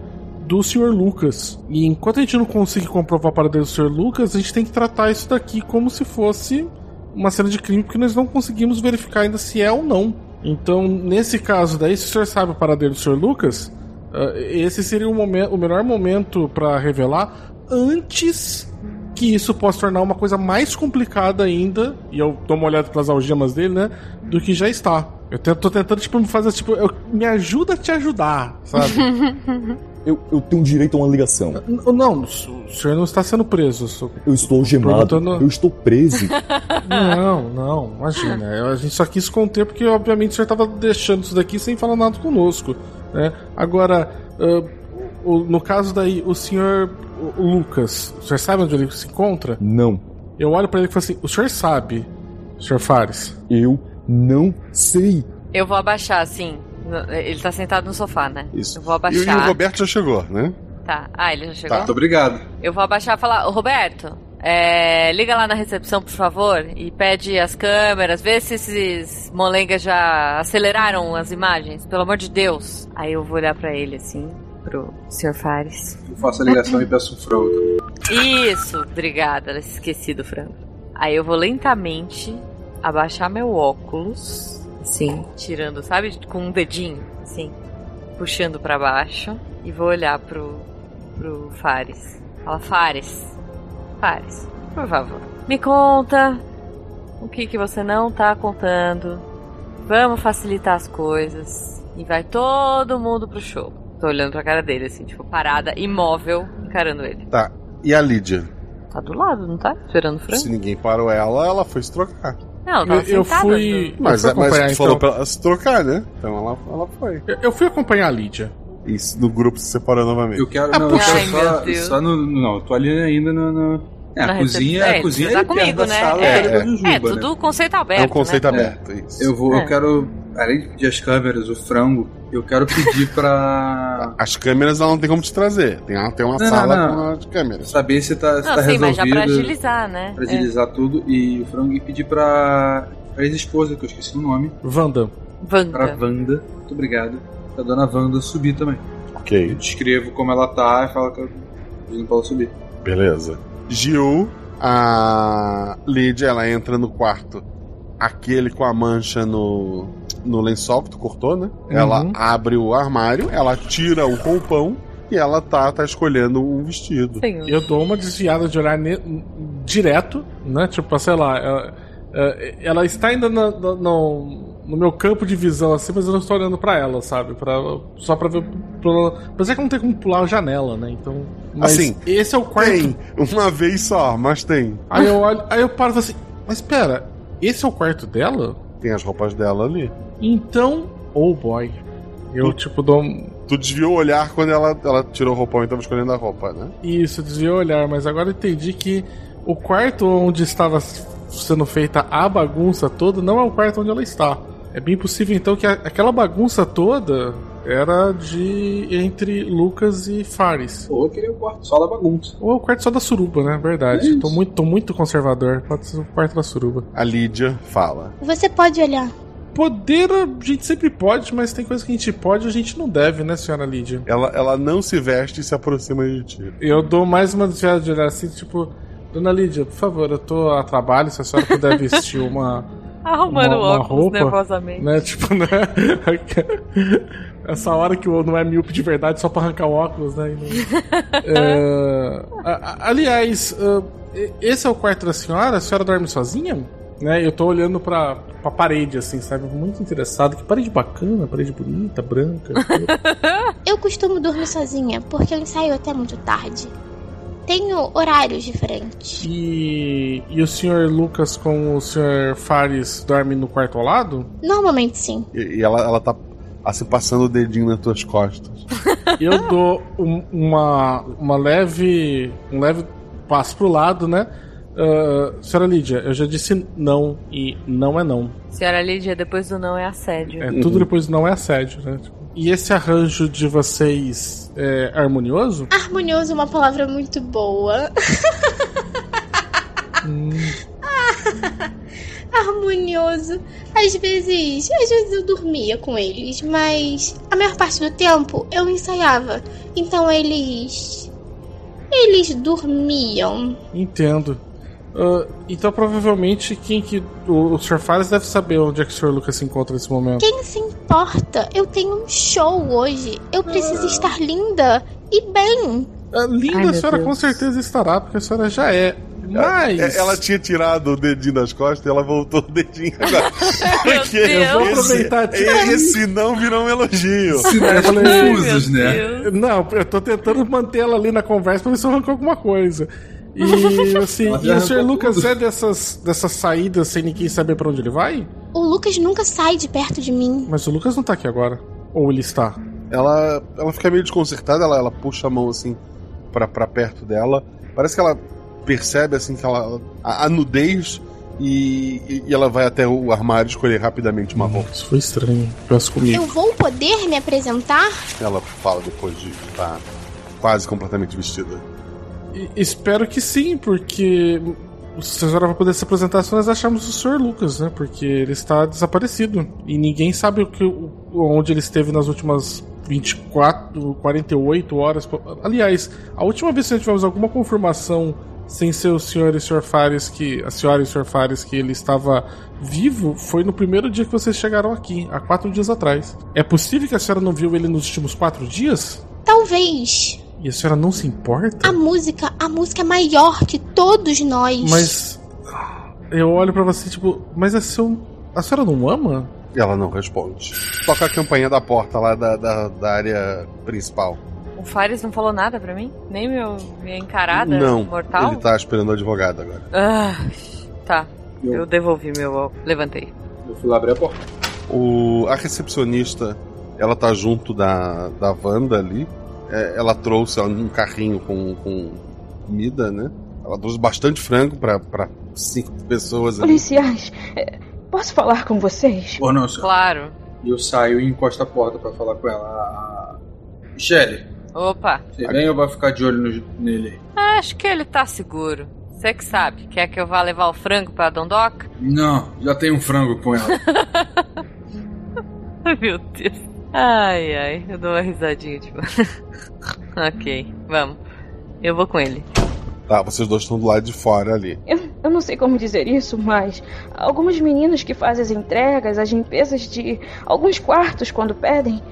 do Sr. Lucas. E enquanto a gente não conseguir comprovar o paradeiro do Sr. Lucas, a gente tem que tratar isso daqui como se fosse uma cena de crime, porque nós não conseguimos verificar ainda se é ou não. Então, nesse caso daí, se o senhor sabe o paradeiro do Sr. Lucas, esse seria o, o melhor momento para revelar antes que isso possa tornar uma coisa mais complicada ainda, e eu dou uma olhada pelas algemas dele, né, do que já está. Eu tento, tô tentando, tipo, me fazer, tipo, eu- me ajuda a te ajudar, sabe? Eu, eu tenho direito a uma ligação. N- Não, o senhor não está sendo preso. sou- Eu estou algemado. Perguntando- Eu estou preso. Não, não, imagina. A gente só quis conter porque, obviamente, o senhor estava deixando isso daqui sem falar nada conosco. Né? Agora, ah, o- no caso daí, o senhor o Lucas, o senhor sabe onde ele se encontra? Não. Eu olho pra ele e falo assim: o senhor sabe, senhor Fares? Eu não sei. Eu vou abaixar, assim. No- Ele tá sentado no sofá, né? Isso. Eu vou E, o- e abaixar. o Roberto já chegou, né? Tá. Ah, ele já chegou? Tá. Muito obrigado. Eu vou abaixar e falar, "Ô, Roberto, é, liga lá na recepção, por favor, e pede as câmeras, vê se esses molengas já aceleraram as imagens, pelo amor de Deus. Aí eu vou olhar pra ele assim, pro Sr. Fares. Eu faço a ligação e peço um frango. Isso, obrigada, esqueci do frango. Aí eu vou lentamente abaixar meu óculos, assim, tirando, sabe, com um dedinho, assim, puxando pra baixo, e vou olhar pro, pro Fares. Fala, Fares, Fares, por favor, me conta o que, que você não tá contando. Vamos facilitar as coisas. E vai todo mundo pro show. Tô olhando pra cara dele, assim, tipo, parada, imóvel, encarando ele. Tá. E a Lídia? Tá do lado, não tá? Esperando o frango? Se ninguém parou ela, ela foi se trocar. Não, Eu, tava eu sentada. fui. Mas, eu fui mas acompanhar, tu falou então. pra ela se trocar, né? Então ela, ela foi. Eu- Eu fui acompanhar a Lídia. Isso, no grupo se separou novamente. Eu quero. Ah, não, eu puxa. quero Ai, só, só no. Não, eu tô ali ainda no. no- É, Na a cozinha, recepção. a cozinha tá é comigo, da né? sala é, Jujuba, é, né? tudo conceito aberto. É um conceito né? aberto, isso. Eu vou, É. eu quero, além de pedir as câmeras, o frango, eu quero pedir pra As câmeras ela não tem como te trazer. Tem, uma- tem uma Não, sala não, não. com as câmeras. saber se tá, se Não, tá sim, mas já pra resolvido, agilizar, né? pra agilizar tudo e o frango e pedir pra, pra ex-esposa, que eu esqueci o nome, Wanda. É. pra. Wanda, muito obrigado, pra dona Wanda subir também. Eu Ok, descrevo como ela tá e falo que eu pedindo pra ela subir. beleza. Gil, a Lídia, ela entra no quarto. Aquele com a mancha no, no lençol que tu cortou, né? Ela Uhum. abre o armário, ela tira o roupão e ela tá, tá escolhendo um vestido. Sim. Eu dou uma desviada de olhar ne- direto, né? Tipo, sei lá, ela, é, ela está ainda na- na- no, no meu campo de visão, assim, mas eu não estou olhando pra ela, sabe? Pra, só pra ver. Pra, apesar que não tem como pular a janela, né? Então. Mas Assim, esse é o quarto. Tem, uma vez só, mas tem. Aí eu olho, aí eu paro e falo assim, mas espera, esse é o quarto dela? Tem as roupas dela ali. Então. Oh boy. Eu, tipo, dou um. Tu desviou o olhar quando ela, ela tirou o roupão e tava escolhendo a roupa, né? Isso, desviou o olhar, mas agora eu entendi que o quarto onde estava sendo feita a bagunça toda não é o quarto onde ela está. É bem possível então que a- aquela bagunça toda era de entre Lucas e Fares. Ou eu queria o quarto só da bagunça. Ou o quarto só da suruba, né? Verdade. É tô, muito, tô muito conservador. Pode ser o quarto da suruba. A Lídia fala. Você pode olhar. poder a gente sempre pode, mas tem coisa que a gente pode e a gente não deve, né, senhora Lídia? Ela, ela não se veste e se aproxima de ti. Eu dou mais uma desviada de olhar assim, tipo, Dona Lídia, por favor, eu tô a trabalho, se a senhora puder vestir uma. Arrumando uma, uma óculos roupa, nervosamente. Né, tipo, né? Essa hora que o não é míope de verdade só pra arrancar o óculos, né? não- É, aliás, ah, esse é o quarto da senhora? A senhora dorme sozinha? Né, eu tô olhando pra, pra parede, assim, sabe? Muito interessado. Que parede bacana, parede bonita, branca. Eu costumo dormir sozinha, porque eu ensaio até muito tarde. Tenho horários diferentes. E, e o senhor Lucas com o senhor Fares dorme no quarto ao lado? Normalmente sim. E, e ela, ela tá assim passando o dedinho nas tuas costas. Eu dou um- uma, uma leve. um leve passo pro lado, né? Ah, senhora Lídia, eu já disse não e não é não. Senhora Lídia, depois do não é assédio. É, tudo depois do não é assédio, né? E esse arranjo de vocês é harmonioso? Harmonioso é uma palavra muito boa. Harmonioso. Às vezes, às vezes eu dormia com eles, mas a maior parte do tempo eu ensaiava. Então eles eles dormiam. Entendo. Ah, então provavelmente quem que. O, o Sr. Fares deve saber onde é que o Sr. Lucas se encontra nesse momento. Quem se importa? Eu tenho um show hoje. Eu preciso estar linda e bem. Ah, linda Ai, a senhora Deus. com certeza estará, porque a senhora já é. Mas. É, Ela tinha tirado o dedinho das costas e ela voltou o dedinho agora. Porque Eu vou aproveitar esse, esse não virou um elogio. Eu falei, né? Não, eu tô tentando manter ela ali na conversa pra ver se eu arranco alguma coisa. E assim, e o Sr. arrancou Lucas tudo. é dessas, dessas saídas sem ninguém saber pra onde ele vai? O Lucas nunca sai de perto de mim. Mas o Lucas não tá aqui agora. Ou ele está? Ela, ela fica meio desconcertada, ela, ela puxa a mão assim pra, pra perto dela. Parece que ela percebe assim que ela. a, a nudez e, e ela vai até o armário escolher rapidamente uma roupa. Isso foi estranho. Pensa comigo. Eu vou poder me apresentar? Ela fala depois de estar quase completamente vestida. E- Espero que sim, porque a senhora vai poder se apresentar se nós acharmos o Sr. Lucas, né? Porque ele está desaparecido. E ninguém sabe o que, onde ele esteve nas últimas 24, 48 horas. Aliás, a última vez que nós tivemos alguma confirmação sem ser o senhor e o Sr. Fares que. A senhora e o Sr. Fares que ele estava vivo foi no primeiro dia que vocês chegaram aqui, há quatro dias atrás. É possível que a senhora não viu ele nos últimos quatro dias? Talvez. E a senhora não se importa? A música, a música é maior que todos nós. Mas eu olho pra você tipo, mas a, seu, a senhora não ama? Ela não responde. Toca a campainha da porta lá da, da, da área principal. O Fares não falou nada pra mim? Nem meu, minha encarada não, mortal? ele tá esperando o advogado agora. Ah, tá. Eu devolvi meu óculos. Levantei. Eu fui lá abrir a porta. O, a recepcionista, ela tá junto da, da Wanda ali. É, ela trouxe um carrinho com, com comida, né? Ela trouxe bastante frango pra, pra cinco pessoas ali. Policiais, é, posso falar com vocês? Ou não, senhor? Claro. E eu saio e encosto a porta pra falar com ela. Michele, Opa. você vem ou vai ficar de olho no- nele? Acho que ele tá seguro. Você que sabe. Quer que eu vá levar o frango pra Dondoca? Não, já tem um frango com ela. Ai, meu Deus. Ai, ai. Eu dou uma risadinha, tipo. ok, vamos. Eu vou com ele. Tá, vocês dois estão do lado de fora ali. Eu, eu não sei como dizer isso, mas algumas meninas que fazem as entregas, as limpezas de alguns quartos quando pedem,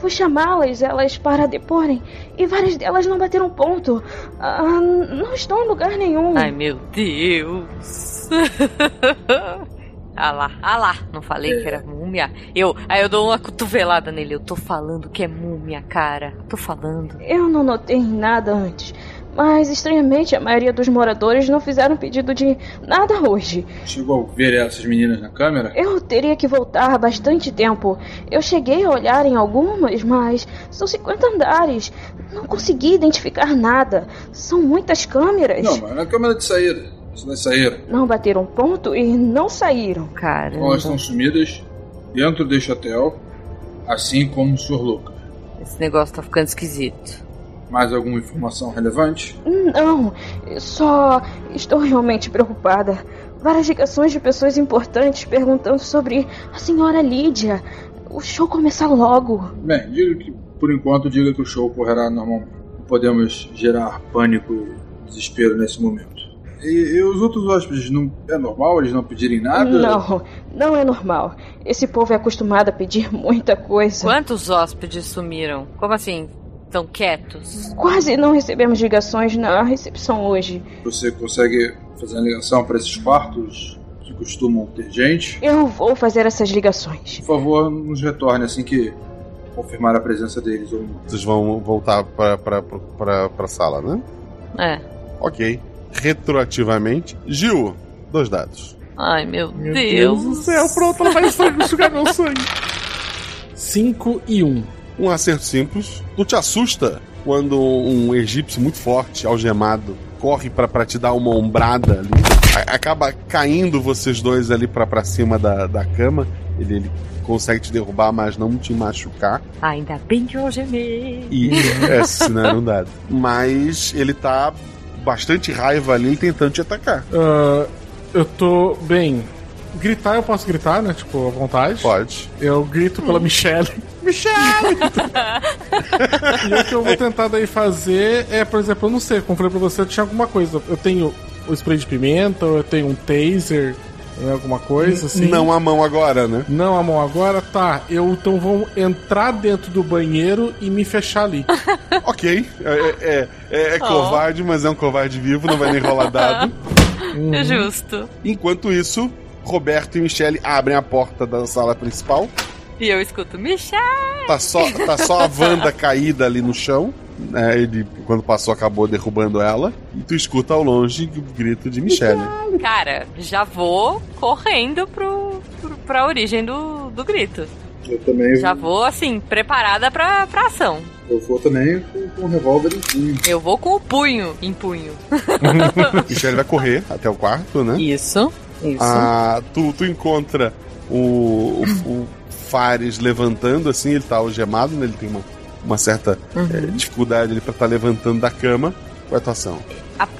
fui chamá-las, elas para deporem, e várias delas não bateram ponto. Ah, não estão em lugar nenhum. Ai, meu Deus. ah lá, ah lá. Não falei que era múmia. Eu, aí eu dou uma cotovelada nele. Eu tô falando que é múmia, cara. Tô falando. Eu não notei nada antes, mas estranhamente a maioria dos moradores não fizeram pedido de nada hoje. Chegou a ver essas meninas na câmera? Eu teria que voltar há bastante tempo. Eu cheguei a olhar em algumas, mas são 50 andares. Não consegui identificar nada. São muitas câmeras. Não, mas na câmera de saída. Elas saíram. Não bateram ponto e não saíram. Cara. Elas estão sumidas dentro deste hotel, assim como o Sr. Lucas. Esse negócio tá ficando esquisito. Mais alguma informação relevante? Não, eu só estou realmente preocupada. várias ligações de pessoas importantes perguntando sobre a senhora Lídia. O show começar logo. Bem, diga que, por enquanto, diga que o show correrá normalmente. Não podemos gerar pânico e desespero nesse momento. E, e os outros hóspedes, não é normal eles não pedirem nada? Não, não é normal. Esse povo é acostumado a pedir muita coisa. Quantos hóspedes sumiram? Como assim? Estão quietos? Quase não recebemos ligações na recepção hoje. Você consegue fazer a ligação para esses quartos que costumam ter gente? Eu vou fazer essas ligações. Por favor, nos retorne assim que confirmar a presença deles ou não. Vocês vão voltar pra, pra, pra, pra sala, né? É. Ok. Retroativamente. Gil, dois dados. Ai, meu, Meu Deus. Deus do céu, pronto, ela vai sugar meu sangue. 5 e 1. Um acerto simples. Tu te assusta quando um egípcio muito forte, algemado, corre pra pra te dar uma ombrada ali. A- Acaba caindo vocês dois ali pra pra cima da, da cama. Ele, ele consegue te derrubar, mas não te machucar. Ainda bem que eu gemei. E é, senão não dá. Mas ele tá bastante raiva ali tentando te atacar. Ah, eu tô. Bem. Gritar eu posso gritar, né? Tipo, à vontade. Pode. Eu grito pela Michelle. Michelle! e o que eu vou tentar daí fazer é, por exemplo, eu não sei, como eu falei pra você, eu tinha alguma coisa. Eu tenho o spray de pimenta, ou eu tenho um taser, né, alguma coisa assim. Não a mão agora, né? Não a mão agora, tá. Eu então vou entrar dentro do banheiro e me fechar ali. ok. É, é, é, é Oh. covarde, mas é um covarde vivo, não vai nem rolar dado. É justo. Enquanto isso, Roberto e Michele abrem a porta da sala principal. E eu escuto, Michelle! Tá só, tá só a Wanda caída ali no chão. né? ele, quando passou, acabou derrubando ela. E tu escuta ao longe o grito de Michele. Cara, já vou correndo pro, pro, pra origem do, do grito. Eu também Já vou, assim, preparada pra, pra ação. Eu vou também com, com um revólver em punho. Eu vou com o punho em punho. Michele vai correr até o quarto, né? Isso, isso. Ah, tu, tu encontra o, o, o Fares levantando, assim, ele tá algemado, né? Ele tem uma, uma certa Uhum. eh, dificuldade ali pra estar levantando da cama. Qual é a tua ação?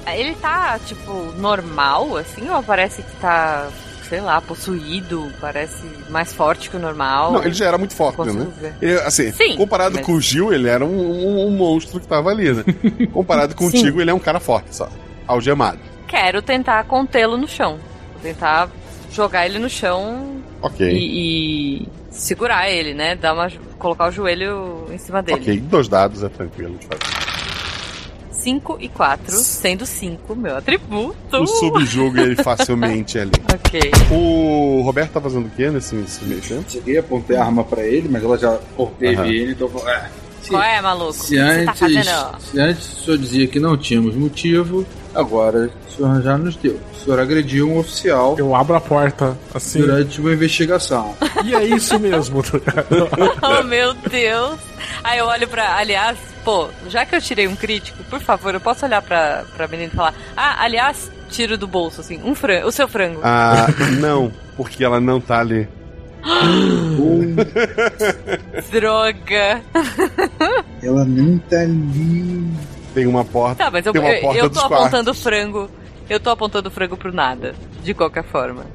Ele tá, tipo, normal, assim, ou parece que tá, sei lá, possuído, parece mais forte que o normal? Não, ele já era muito forte, né? Ele, assim, Sim, comparado mas- com o Gil, ele era um, um- um monstro que tava ali, né? comparado contigo, ele é um cara forte só. Algemado. Quero tentar contê-lo no chão. Vou tentar jogar ele no chão Ok. e, e segurar ele, né? Dar uma, colocar o joelho em cima dele. Ok, dois dados é tranquilo de fazer. 5 e 4, sendo 5 meu atributo. Tu subjuga ele facilmente ali. Ok. O Roberto tá fazendo o quê nesse, nesse meio tempo? Cheguei, apontei a arma pra ele, mas ela já Aham. ele, então eu é, se, Qual é, maluco? se O que você tá antes, fazendo? se antes o senhor dizia que não tínhamos motivo, agora o senhor já nos deu. O senhor agrediu um oficial Eu abro a porta, assim. durante uma investigação. E é isso mesmo. Oh, meu Deus. Aí eu olho pra. Aliás, pô, já que eu tirei um crítico, por favor, eu posso olhar pra, pra menina e falar: Ah, aliás, tiro do bolso, assim, um frango, o seu frango. Ah, não, porque ela não tá ali. Droga. Ela não tá ali. Tem uma porta. Tá, mas eu, tem uma eu, porta eu dos tô apontando quartos. frango. Eu tô apontando frango pro nada. De qualquer forma.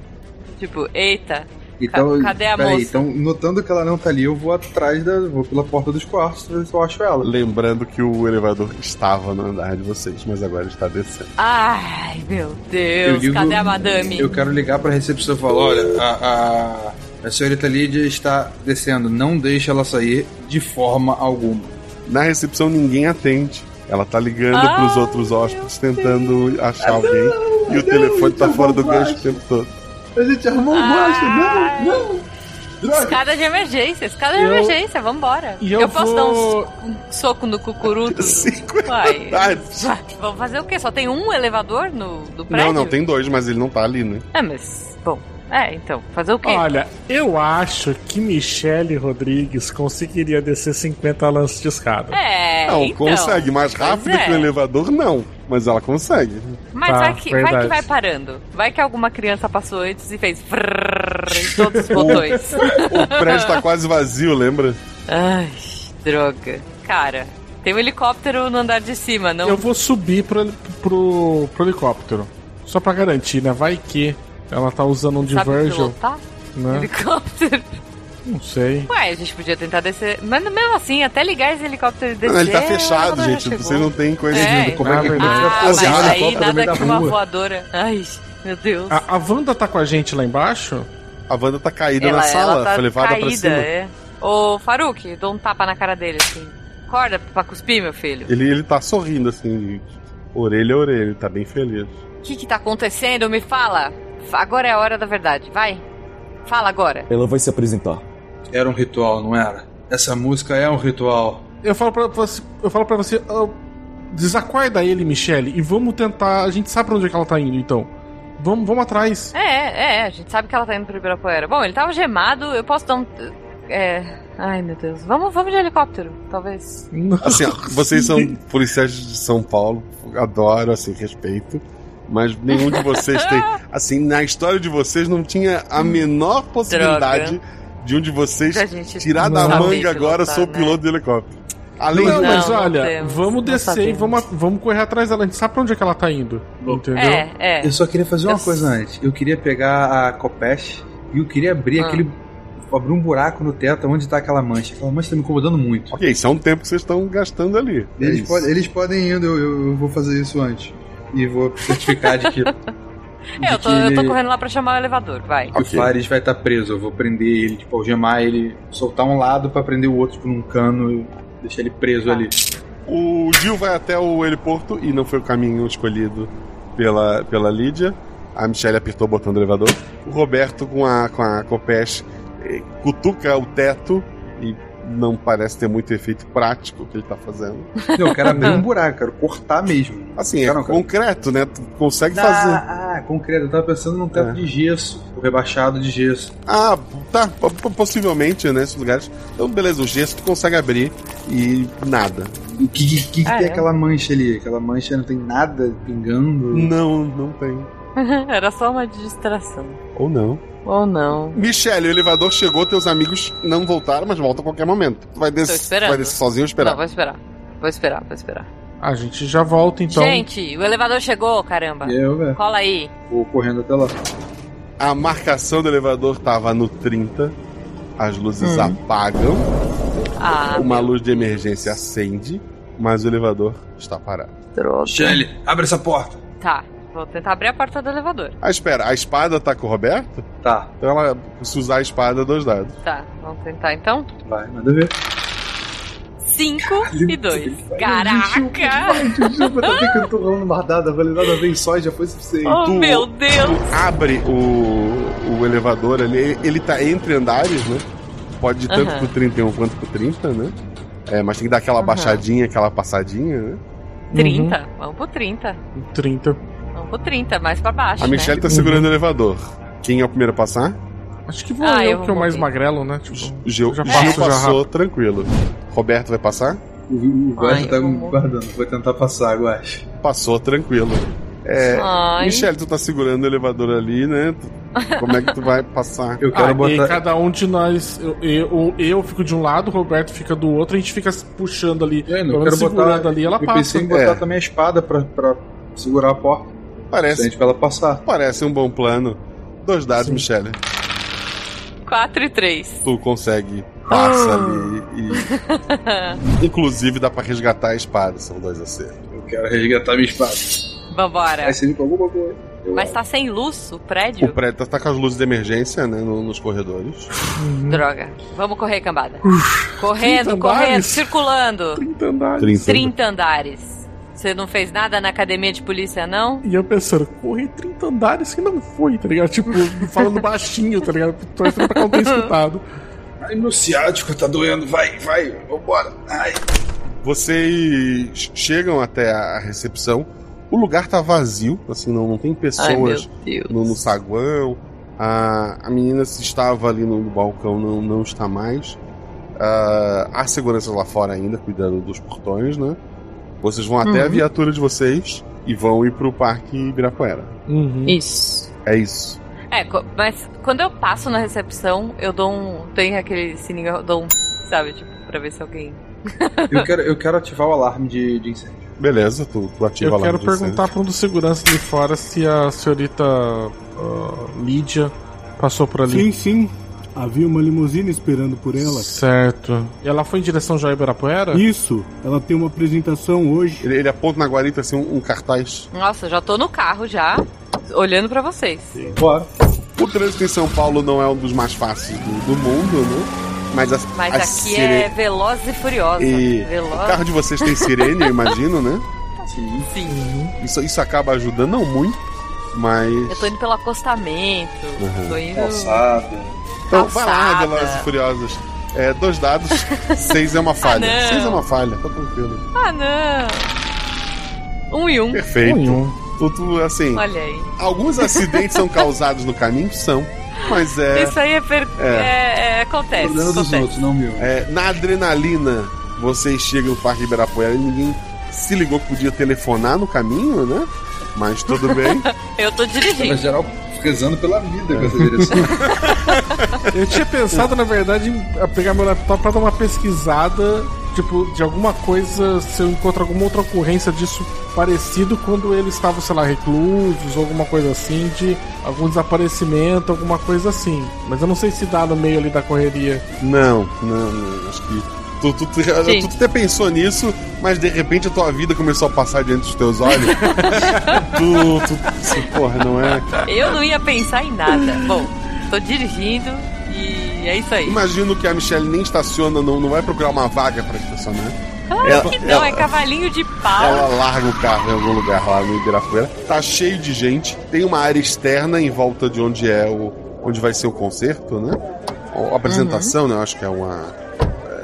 Tipo, eita. Então, Ca- cadê a peraí, moça? então, notando que ela não tá ali, eu vou atrás da. vou pela porta dos quartos pra ver se eu acho ela. Lembrando que o elevador estava no andar de vocês, mas agora está descendo. Ai, meu Eu Deus. digo- Cadê a madame? Eu quero ligar pra recepção e falar: olha, a, a, a senhorita Lídia está descendo, não deixe ela sair de forma alguma. Na recepção ninguém atende. Ela tá ligando Ah, pros outros hóspedes tentando achar alguém. e o telefone tá fora do gancho o tempo todo. A gente arrumou um gosto, não, não. Droga. Escada de emergência, escada de Eu- emergência, vambora. E eu posso dar vou- um, um soco no cucuruto? Cinco. Vai, Vamos fazer o quê? Só tem um elevador no do prédio? Não, não, tem dois, mas ele não tá ali, né? É, mas. Bom. É, então. Fazer o quê? Olha, eu acho que Michele Rodrigues conseguiria descer 50 lances de escada. É. não, então, consegue. Mais rápido é. que o elevador, não. Mas ela consegue. Mas Tá, vai, que, vai que vai parando. Vai que alguma criança passou antes e fez. em todos os botões. O prédio tá quase vazio, lembra? Ai, droga. Cara, tem um helicóptero no andar de cima, não? Eu vou subir pro, pro, pro helicóptero. Só pra garantir, né? Vai que. Ela tá usando um Sabe Divergel. pilotar? Né? Helicóptero. Não sei. Ué, a gente podia tentar descer. Mas mesmo assim, até ligar esse helicóptero e descer. Não, ele tá fechado, gente. Vocês não têm coisa É. de como é que Ah, a gente vai Ah, mas aí nada da que uma voadora. Ai, meu Deus. A, a Wanda tá com a gente lá embaixo? A Wanda tá caída ela, na sala, ela tá foi levada caída, pra cima. é. Ô, Faruk, dou um tapa na cara dele, assim. Acorda pra cuspir, meu filho. Ele, ele tá sorrindo, assim, de orelha a orelha, ele tá bem feliz. O que que tá acontecendo? Me fala. Agora é a hora da verdade, vai. Fala agora. Ela vai se apresentar. Era um ritual, não era? Essa música é um ritual. Eu falo pra você, eu falo pra você, ah, desacorda ele, Michelle, e vamos tentar. A gente sabe pra onde é que ela tá indo, então. Vamos, vamos atrás. É, é, a gente sabe que ela tá indo pro Ibirapuera. Bom, ele tava gemado, eu posso dar um. É. Ai, meu Deus. Vamos, vamos de helicóptero, talvez. Assim, ó, vocês são policiais de São Paulo, adoro, assim, respeito. Mas nenhum de vocês tem. Assim, na história de vocês não tinha a menor possibilidade de um de vocês tirar da manga pilotar, agora sou né? piloto de helicóptero. Além não, de mas não olha, temos, vamos não descer e vamos, vamos correr atrás dela. A gente sabe pra onde é que ela tá indo. Entendeu? É, é. Eu só queria fazer uma Eu- coisa antes. Eu queria pegar a Copesh e eu queria abrir Ah. aquele. abrir um buraco no teto onde tá aquela mancha. Aquela mancha tá me incomodando muito. Ok, isso é um tempo que vocês estão gastando ali. É Eles, podem, eles podem ir indo, eu, eu- eu vou fazer isso antes. E vou certificar de que, É, eu tô, que eu tô correndo lá pra chamar o elevador, vai. que o Fares vai estar preso. Eu vou prender ele, tipo, algemar ele, soltar um lado pra prender o outro, tipo, num cano e deixar ele preso ali. O Gil vai até o heliporto e não foi o caminho escolhido pela, pela Lídia. A Michelle apertou o botão do elevador. O Roberto, com a, com a Copesh, cutuca o teto e não parece ter muito efeito prático o que ele tá fazendo. Não, eu quero abrir um buraco, quero cortar mesmo. Assim, é Cara, não, cara. concreto, né? Tu consegue fazer. Ah, ah, concreto. Eu tava pensando num teto É. de gesso, o rebaixado de gesso. Ah, tá. po- po- Possivelmente, né? Nesses lugares. Então, beleza, o gesso tu consegue abrir e nada. O que, que, que Ah, tem é? aquela mancha ali? Aquela mancha não tem nada pingando? Não, não tem. Era só uma distração. Ou não. Ou não. Michelle, o elevador chegou, teus amigos não voltaram, mas voltam a qualquer momento. Tu vai, des Tô esperando. vai descer sozinho ou esperar? Não, vou esperar. Vou esperar, vou esperar. A gente já volta então. Gente, o elevador chegou, caramba. E eu, velho, Cola aí. vou correndo até lá. A marcação do elevador tava no 30. As luzes Hum. apagam. Ah, uma luz de emergência acende, mas o elevador está parado. droga. Shelly, abre essa porta. Tá, vou tentar abrir a porta do elevador. Ah, espera, a espada tá com o Roberto? Tá, Então ela, se usar a espada, dois dados. Tá, vamos tentar então. vai, manda ver. 5 e 2. Caraca! Desculpa, tá vendo que eu tô rolando uma dada, validada uma vez só e já foi suficiente. Oh, Tu- meu Deus! Tu abre o, o elevador ali, ele tá entre andares, né? Pode ir tanto Aham. pro 31 quanto pro 30, né? É, mas tem que dar aquela Aham. baixadinha, aquela passadinha, né? 30. Vamos pro 30. 30. Pro 30, mais pra baixo. A Michelle né? tá segurando o elevador. Quem é o primeiro a passar? Acho que vou Ah, eu, eu que é o mais magrelo, né? Tipo, O Gil, já Gil passo, já passou tranquilo. Roberto vai passar? O, o Guacha tá eu me guardando, vou tentar passar, Guacha. Passou tranquilo. É, Ai. Michelle, tu tá segurando o elevador ali, né? Como é que tu vai passar? Eu quero Ah, e botar. cada um de nós, eu, eu, eu fico de um lado, o Roberto fica do outro, a gente fica puxando ali, É, eu quero segurando botar. ali, ela eu passa. pensei em botar É. também a espada pra, pra segurar a porta. Parece, pra ela passar. parece um bom plano. Dois dados, Sim. Michelle. 4 e 3. Tu consegue, passa ali e. Inclusive dá pra resgatar a espada, são dois acertos. Eu quero resgatar minha espada. Vambora. Você me pagou alguma coisa. Eu- Mas tá sem luz o O prédio? prédio tá com as luzes de emergência, né? no- nos corredores. Droga. Vamos correr, cambada. Correndo, 30 correndo, andares. circulando. 30 andares. 30. 30 andares. Você não fez nada na academia de polícia, não? E eu pensando, correr 30 andares que não foi, tá ligado? Tipo, falando baixinho, tá ligado? Torcendo pra não tenha escutado. Ai, meu ciático tá doendo. Vai, vai, vambora. Ai. Vocês chegam até a recepção. O lugar tá vazio, assim, não, não tem Ai, pessoas Deus. no, no saguão. A, a menina se estava ali no balcão, não, não está mais. Ah, há segurança lá fora ainda, cuidando dos portões, né? Vocês vão até a Uhum. viatura de vocês e vão ir pro Parque Ibirapuera. Uhum. Isso. É isso. É, mas quando eu passo na recepção, eu dou um. Tem aquele sininho, eu dou um. Sabe, tipo, pra ver se alguém. Eu quero, eu quero ativar o alarme de, de incêndio. Beleza, tu, tu ativa Eu lá quero no incêndio. perguntar pra um dos seguranças de fora se a senhorita a Lídia passou por ali. Sim, sim. Havia uma limusine esperando por ela. Certo. E ela foi em direção já a Ibirapuera? Isso. Ela tem uma apresentação hoje. Ele, ele aponta na guarita assim um, um cartaz. Nossa, já tô no carro já, olhando pra vocês. Bora. O trânsito em São Paulo não é um dos mais fáceis do, do mundo, né? Mas, as, Mas as aqui sire- é veloz e furiosa. E Veloz. o carro de vocês tem sirene, eu imagino, né? Sim. Isso, isso acaba ajudando, não muito, mas. Eu tô indo pelo acostamento. Uhum. Tô indo. Então, vai lá. Velozes e Furiosos. É, dois dados, seis é uma falha. Ah, seis é uma falha, tá tranquilo. Ah, não. Um e um. Perfeito. Tudo assim. Olha aí. Alguns acidentes são causados no caminho, são. Mas é. Isso aí é, per... É. é, é, acontece. acontece. não meu. É, na adrenalina, vocês chegam no Parque Ibirapuera e ninguém se ligou que podia telefonar no caminho, né? Mas tudo bem. Eu tô dirigindo. Mas geral rezando pela vida com essa direção. Eu tinha pensado, na verdade, em pegar meu laptop pra dar uma pesquisada, tipo, de alguma coisa, se eu encontro alguma outra ocorrência disso parecido quando eles estavam, sei lá, reclusos ou alguma coisa assim, de algum desaparecimento, alguma coisa assim. Mas eu não sei se dá no meio ali da correria. Não, não, não acho que. Tu, tu, tu, tu até pensou nisso, mas de repente a tua vida começou a passar diante dos teus olhos. tu, tu, assim, porra, não é. Eu não ia pensar em nada. Bom, tô dirigindo e é isso aí. Imagino que a Michelle nem estaciona, não, não vai procurar uma vaga pra estacionar. Claro Ela- que não, ela- é cavalinho de pau. Ela larga o carro em algum lugar lá no Ibirapuera. Tá cheio de gente. Tem uma área externa em volta de onde é o. onde vai ser o concerto, né? A apresentação, né? Eu acho que é uma.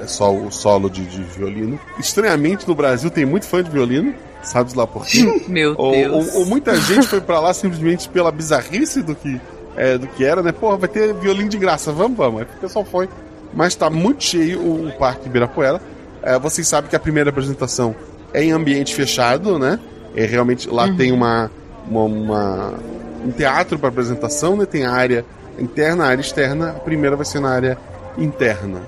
Só o solo de, de violino. Estranhamente, no Brasil tem muito fã de violino. Sabe lá por quê? Meu ou, Deus. Ou, ou muita gente foi pra lá simplesmente pela bizarrice do que, é, do que era, né? Porra, vai ter violino de graça, vamos, vamos. Aí o pessoal foi. Mas tá muito cheio o, o Parque Ibirapuera. É, vocês sabem que a primeira apresentação é em ambiente fechado, né? É realmente lá tem uma, uma, uma- um teatro para apresentação, né? Tem a área interna, a área externa. A primeira vai ser na área interna.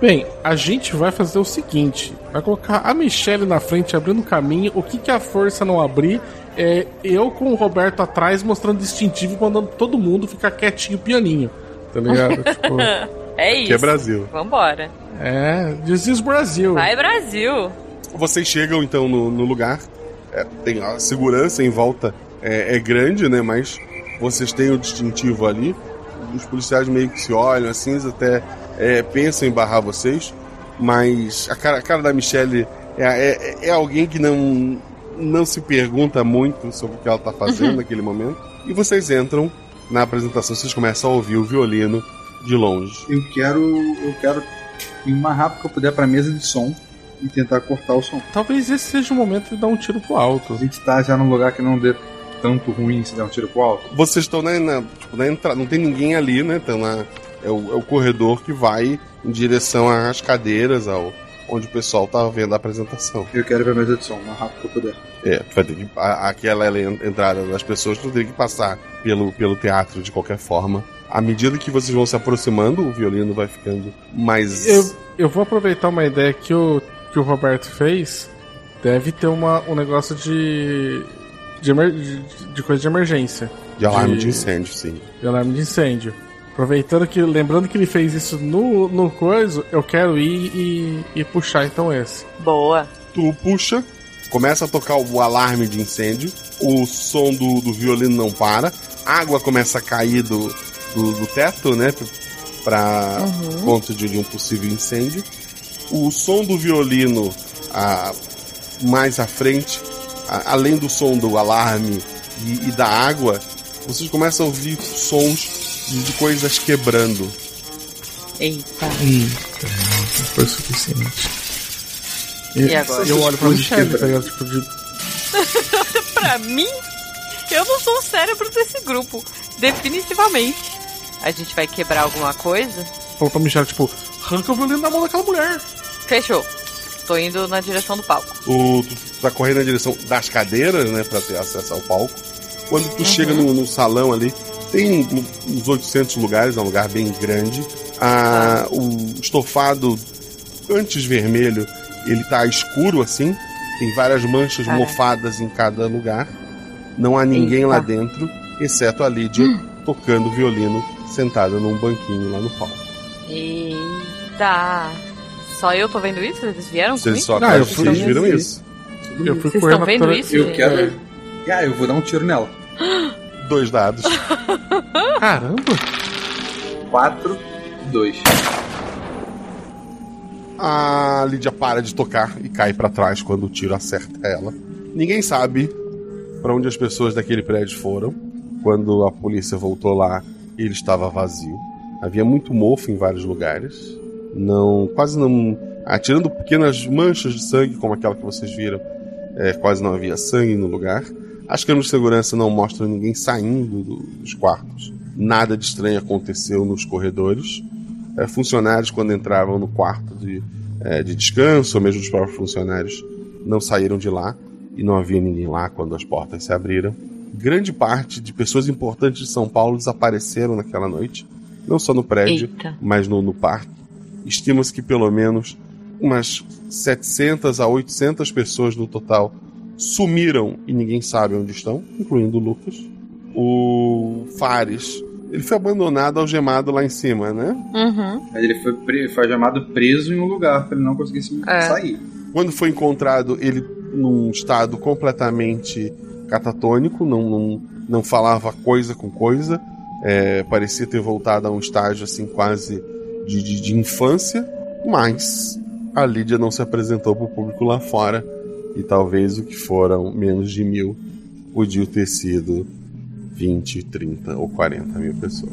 Bem, a gente vai fazer o seguinte: vai colocar a Michelle na frente, abrindo o caminho. O que, que a força não abrir é eu com o Roberto atrás, mostrando distintivo e mandando todo mundo ficar quietinho pianinho. Tá ligado? tipo, É isso. Que é Brasil. Vambora. é, this is Brasil. Vai, Brasil. Vocês chegam então no, no lugar. É, tem a segurança em volta é, é grande, né? Mas vocês têm o distintivo ali. Os policiais meio que se olham assim, eles até é, pensam em barrar vocês. Mas a cara, a cara da Michelle é, é, é alguém que não, não se pergunta muito sobre o que ela tá fazendo Uhum. naquele momento. E vocês entram na apresentação, vocês começam a ouvir o violino de longe. Eu quero. Eu quero ir o mais rápido que eu puder pra mesa de som e tentar cortar o som. Talvez esse seja o momento de dar um tiro pro alto. A gente tá já num lugar que não dê tanto ruim se der um tiro pro alto. Vocês estão na, na, tipo, na entrada, não tem ninguém ali, né? Então na, é, o, é o corredor que vai em direção às cadeiras, ao, onde o pessoal tá vendo a apresentação. Eu quero ir pra mesa de som o mais rápido que eu puder. É, tu vai ter que. a- Aquela ela entrada das pessoas, tu tem que passar pelo, pelo teatro de qualquer forma. À medida que vocês vão se aproximando, o violino vai ficando mais. Eu, eu vou aproveitar uma ideia que o, que o Roberto fez. Deve ter uma, um negócio de. De, emer- de, de coisa de emergência. De alarme de incêndio, sim. De alarme de incêndio. Aproveitando que. Lembrando que ele fez isso no, no coisa, eu quero ir e, e puxar então esse. Boa. Tu puxa, começa a tocar o alarme de incêndio, o som do, do violino não para, água começa a cair do, do, do teto, né? Pra Uhum. conta de, de um possível incêndio. O som do violino ah, mais à frente, a- além do som do alarme e, e da água, vocês começam a ouvir sons de, coisas quebrando. Eita. Eita, não foi suficiente. E agora? Eu olho pra Michelle, coisas tá ligado? Tipo, de, pra mim, eu não sou o cérebro desse grupo. Definitivamente. A gente vai quebrar alguma coisa? falou pra Michelle, tipo, arranca o violino da mão daquela mulher. Fechou. Tô indo na direção do palco. O, tu tá correndo na direção das cadeiras, né, pra ter acesso ao palco. Quando tu chega no, no salão ali, tem uns 800 lugares, é um lugar bem grande. Ah, o estofado, antes vermelho, ele tá escuro assim, tem várias manchas Caraca. mofadas em cada lugar. Não há ninguém lá dentro, exceto a Lídia, tocando violino sentada num banquinho lá no palco. Eita! Só eu tô vendo isso? Eles vieram Vocês comigo? só Ah, eu vocês fui- viram isso. Eu fui Vocês estão vendo atrás- isso? Eu quero. Ah, eu vou dar um tiro nela. Dois dados. Caramba! 4 e 2. A Lídia para de tocar e cai pra trás quando o tiro acerta ela. Ninguém sabe pra onde as pessoas daquele prédio foram. Quando a polícia voltou lá, ele estava vazio. Havia muito mofo em vários lugares. Não, quase não, atirando pequenas manchas de sangue como aquela que vocês viram. é, quase não havia sangue no lugar. As câmeras de segurança não mostram ninguém saindo do- dos quartos. Nada de estranho aconteceu nos corredores. É, funcionários, quando entravam no quarto de, é, de descanso, ou mesmo os próprios funcionários, não saíram de lá e não havia ninguém lá quando as portas se abriram. Grande parte de pessoas importantes de São Paulo desapareceram naquela noite, não só no prédio, Eita. mas no, no parque. Estima-se que pelo menos umas 700 a 800 pessoas no total sumiram e ninguém sabe onde estão, incluindo o Lucas. O Fares, ele foi abandonado, algemado lá em cima, né? Uhum. Ele foi, pre... foi chamado preso em um lugar pra ele não conseguir se- É. sair. Quando foi encontrado, ele num estado completamente catatônico, não, não, não falava coisa com coisa, é, parecia ter voltado a um estágio assim quase de, de, de infância, mas a Lídia não se apresentou para o público lá fora e talvez o que foram menos de mil podia ter sido 20, 30 ou 40 mil pessoas.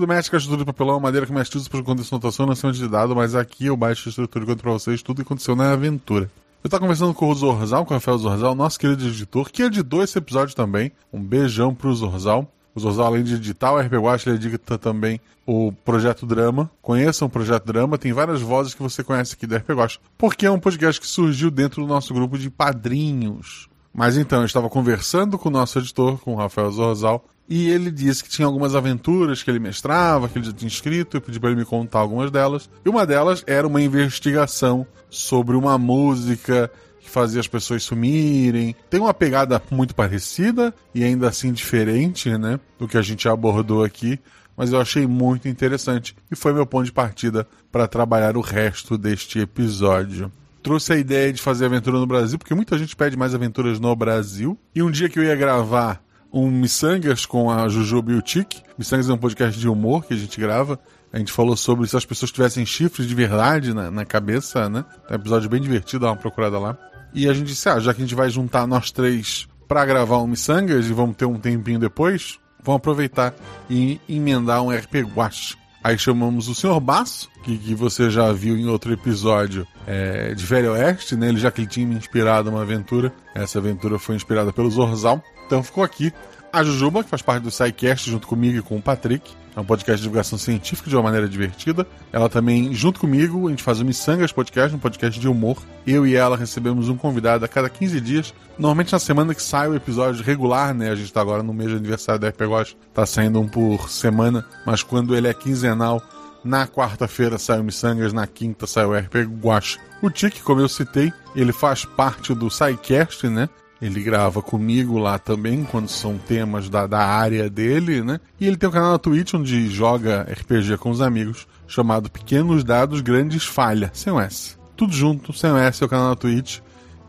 Escudo mestre, caixa de papelão, madeira que mestre usa para condição de anotação, não acima de dado, mas aqui eu baixo a estrutura e conto pra vocês tudo que aconteceu na aventura. Eu tava conversando com o Zorzal, com o Rafael Zorzal, nosso querido editor, que editou esse episódio também. Um beijão pro Zorzal. O Zorzal, além de editar o RP Watch, ele edita também o Projeto Drama. Conheçam o Projeto Drama, tem várias vozes que você conhece aqui do RP Watch, porque é um podcast que surgiu dentro do nosso grupo de padrinhos. Mas então, eu estava conversando com o nosso editor, com o Rafael Zorzal, e ele disse que tinha algumas aventuras que ele mestrava, que ele já tinha escrito, eu pedi para ele me contar algumas delas. E uma delas era uma investigação sobre uma música que fazia as pessoas sumirem. Tem uma pegada muito parecida e ainda assim diferente, né, do que a gente abordou aqui, mas eu achei muito interessante e foi meu ponto de partida para trabalhar o resto deste episódio trouxe a ideia de fazer aventura no Brasil, porque muita gente pede mais aventuras no Brasil. E um dia que eu ia gravar um Missangas com a Jujuba e o Tic, Missangas é um podcast de humor que a gente grava. A gente falou sobre se as pessoas tivessem chifres de verdade na, na cabeça, né? É um episódio bem divertido, dá uma procurada lá. E a gente disse, ah, já que a gente vai juntar nós três para gravar um Missangas e vamos ter um tempinho depois, vamos aproveitar e emendar um RP Guache. Aí chamamos o Sr. Basso, que, que você já viu em outro episódio é, de Velho Oeste, né? Ele já que ele tinha me inspirado uma aventura. Essa aventura foi inspirada pelo Zorzal. Então ficou aqui a Jujuba, que faz parte do SciCast, junto comigo e com o Patrick. É um podcast de divulgação científica de uma maneira divertida. Ela também, junto comigo, a gente faz o Missangas Podcast, um podcast de humor. Eu e ela recebemos um convidado a cada 15 dias. Normalmente na semana que sai o episódio regular, né? A gente tá agora no mês de aniversário da RP Watch. Tá saindo um por semana, mas quando ele é quinzenal, na quarta-feira sai o Missangas, na quinta sai o RP Guache. O Tic, como eu citei, ele faz parte do SciCast, né? Ele grava comigo lá também, quando são temas da, da área dele, né? E ele tem um canal na Twitch onde joga RPG com os amigos, chamado Pequenos Dados Grandes Falha, sem o S. Tudo junto, sem o S, é o canal na Twitch.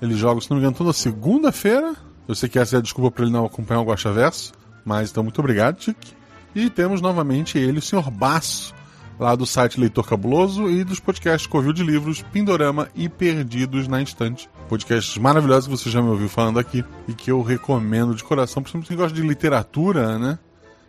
Ele joga, se não me engano, toda segunda-feira. Eu sei que essa é a desculpa para ele não acompanhar o Guacha Verso, mas então muito obrigado, Tic. E temos novamente ele, o Sr. Baço, lá do site Leitor Cabuloso e dos podcasts Covil de Livros, Pindorama e Perdidos na Instante. Podcasts maravilhosos que você já me ouviu falando aqui e que eu recomendo de coração, principalmente quem gosta de literatura, né?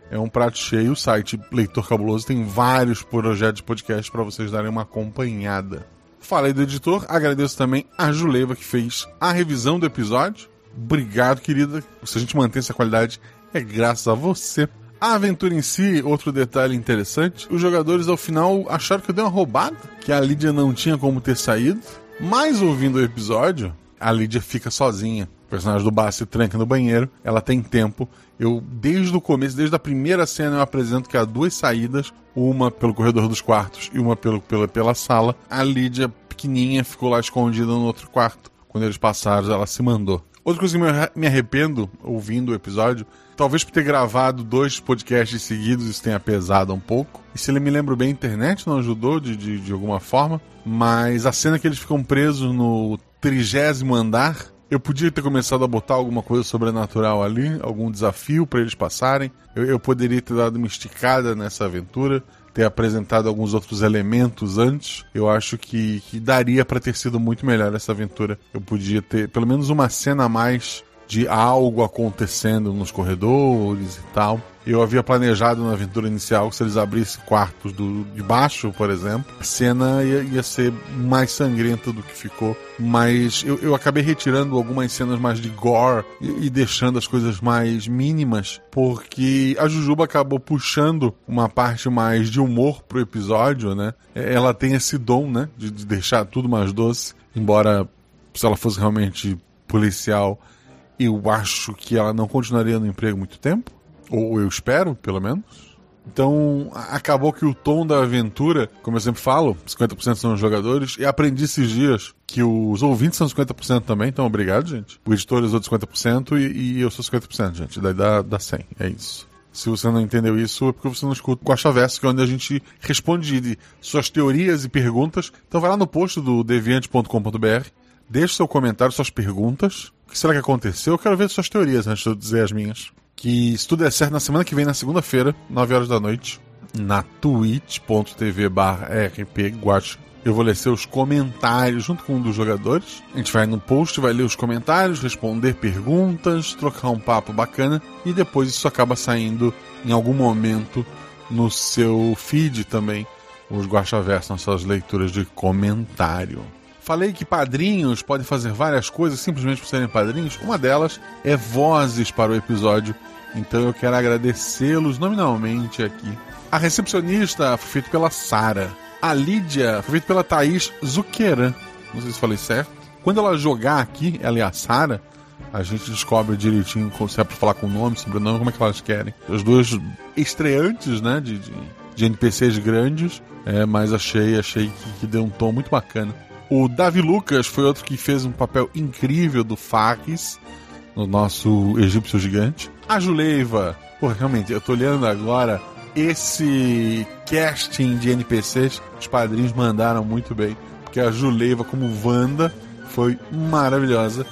É um prato cheio. O site Leitor Cabuloso tem vários projetos de podcast para vocês darem uma acompanhada. Falei do editor, agradeço também a Juleva que fez a revisão do episódio. Obrigado, querida. Se a gente manter essa qualidade, é graças a você. A aventura em si, outro detalhe interessante, os jogadores ao final acharam que eu dei uma roubada, que a Lídia não tinha como ter saído, mas ouvindo o episódio, a Lídia fica sozinha. O personagem do Bar se tranca no banheiro, ela tem tempo. Eu, desde o começo, desde a primeira cena, eu apresento que há duas saídas, uma pelo corredor dos quartos e uma pelo, pela, pela sala. A Lídia, pequenininha, ficou lá escondida no outro quarto. Quando eles passaram, ela se mandou. Outra coisa que me arrependo ouvindo o episódio, talvez por ter gravado dois podcasts seguidos, isso tenha pesado um pouco. E se ele me lembra bem, a internet não ajudou de, de, de alguma forma. Mas a cena que eles ficam presos no trigésimo andar, eu podia ter começado a botar alguma coisa sobrenatural ali, algum desafio para eles passarem. Eu, eu, poderia ter dado uma esticada nessa aventura, ter apresentado alguns outros elementos antes. Eu acho que, que daria para ter sido muito melhor essa aventura. Eu podia ter pelo menos uma cena a mais de algo acontecendo nos corredores e tal. Eu havia planejado na aventura inicial que se eles abrissem quartos do, de baixo, por exemplo, a cena ia, ia ser mais sangrenta do que ficou. Mas eu, eu acabei retirando algumas cenas mais de gore e, e, deixando as coisas mais mínimas, porque a Jujuba acabou puxando uma parte mais de humor pro episódio, né? Ela tem esse dom, né? De, de deixar tudo mais doce, embora se ela fosse realmente policial, eu acho que ela não continuaria no emprego muito tempo. Ou eu espero, pelo menos. Então, acabou que o tom da aventura, como eu sempre falo, 50% são os jogadores, e aprendi esses dias que os ouvintes são 50% também, então obrigado, gente. O editor usou 50% e, e eu sou 50%, gente. Daí dá, dá 100, é isso. Se você não entendeu isso, é porque você não escuta o Costa que é onde a gente responde suas teorias e perguntas. Então vai lá no post do deviante.com.br, deixe seu comentário, suas perguntas. Que será que aconteceu? Eu quero ver suas teorias antes de eu dizer as minhas que se tudo der certo, na semana que vem, na segunda-feira, 9 horas da noite, na twitch.tv rpguacha, eu vou ler seus comentários junto com um dos jogadores. A gente vai no post, vai ler os comentários, responder perguntas, trocar um papo bacana e depois isso acaba saindo em algum momento no seu feed também, os Guaxaverso, nas suas leituras de comentário. Falei que padrinhos podem fazer várias coisas simplesmente por serem padrinhos. Uma delas é vozes para o episódio. Então eu quero agradecê-los nominalmente aqui. A recepcionista foi feita pela Sara. A Lídia foi feita pela Thaís Zuqueran. Não sei se falei certo. Quando ela jogar aqui, ela e a Sara, a gente descobre direitinho se é pra falar com o nome, sobrenome, como é que elas querem. As duas estreantes, né, de, de, de NPCs grandes, é, mas achei, achei que, que deu um tom muito bacana. O Davi Lucas foi outro que fez um papel incrível do Fares, no nosso egípcio gigante. A Juleiva, pô, realmente, eu tô olhando agora esse casting de NPCs, os padrinhos mandaram muito bem, porque a Juleiva como Wanda foi maravilhosa.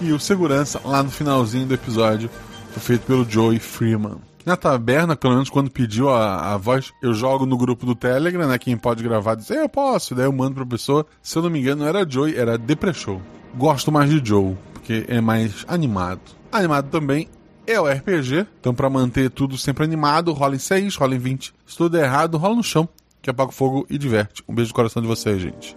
E o segurança, lá no finalzinho do episódio, foi feito pelo Joey Freeman. Na taberna, pelo menos quando pediu a, a voz, eu jogo no grupo do Telegram, né? Quem pode gravar diz, eu posso. Daí eu mando pra pessoa. Se eu não me engano, não era Joey, era Depreshow. Gosto mais de Joe, porque é mais animado. Animado também é o RPG. Então, para manter tudo sempre animado, rola em 6, rola em 20. Se tudo é errado, rola no chão, que apaga o fogo e diverte. Um beijo no coração de vocês, gente.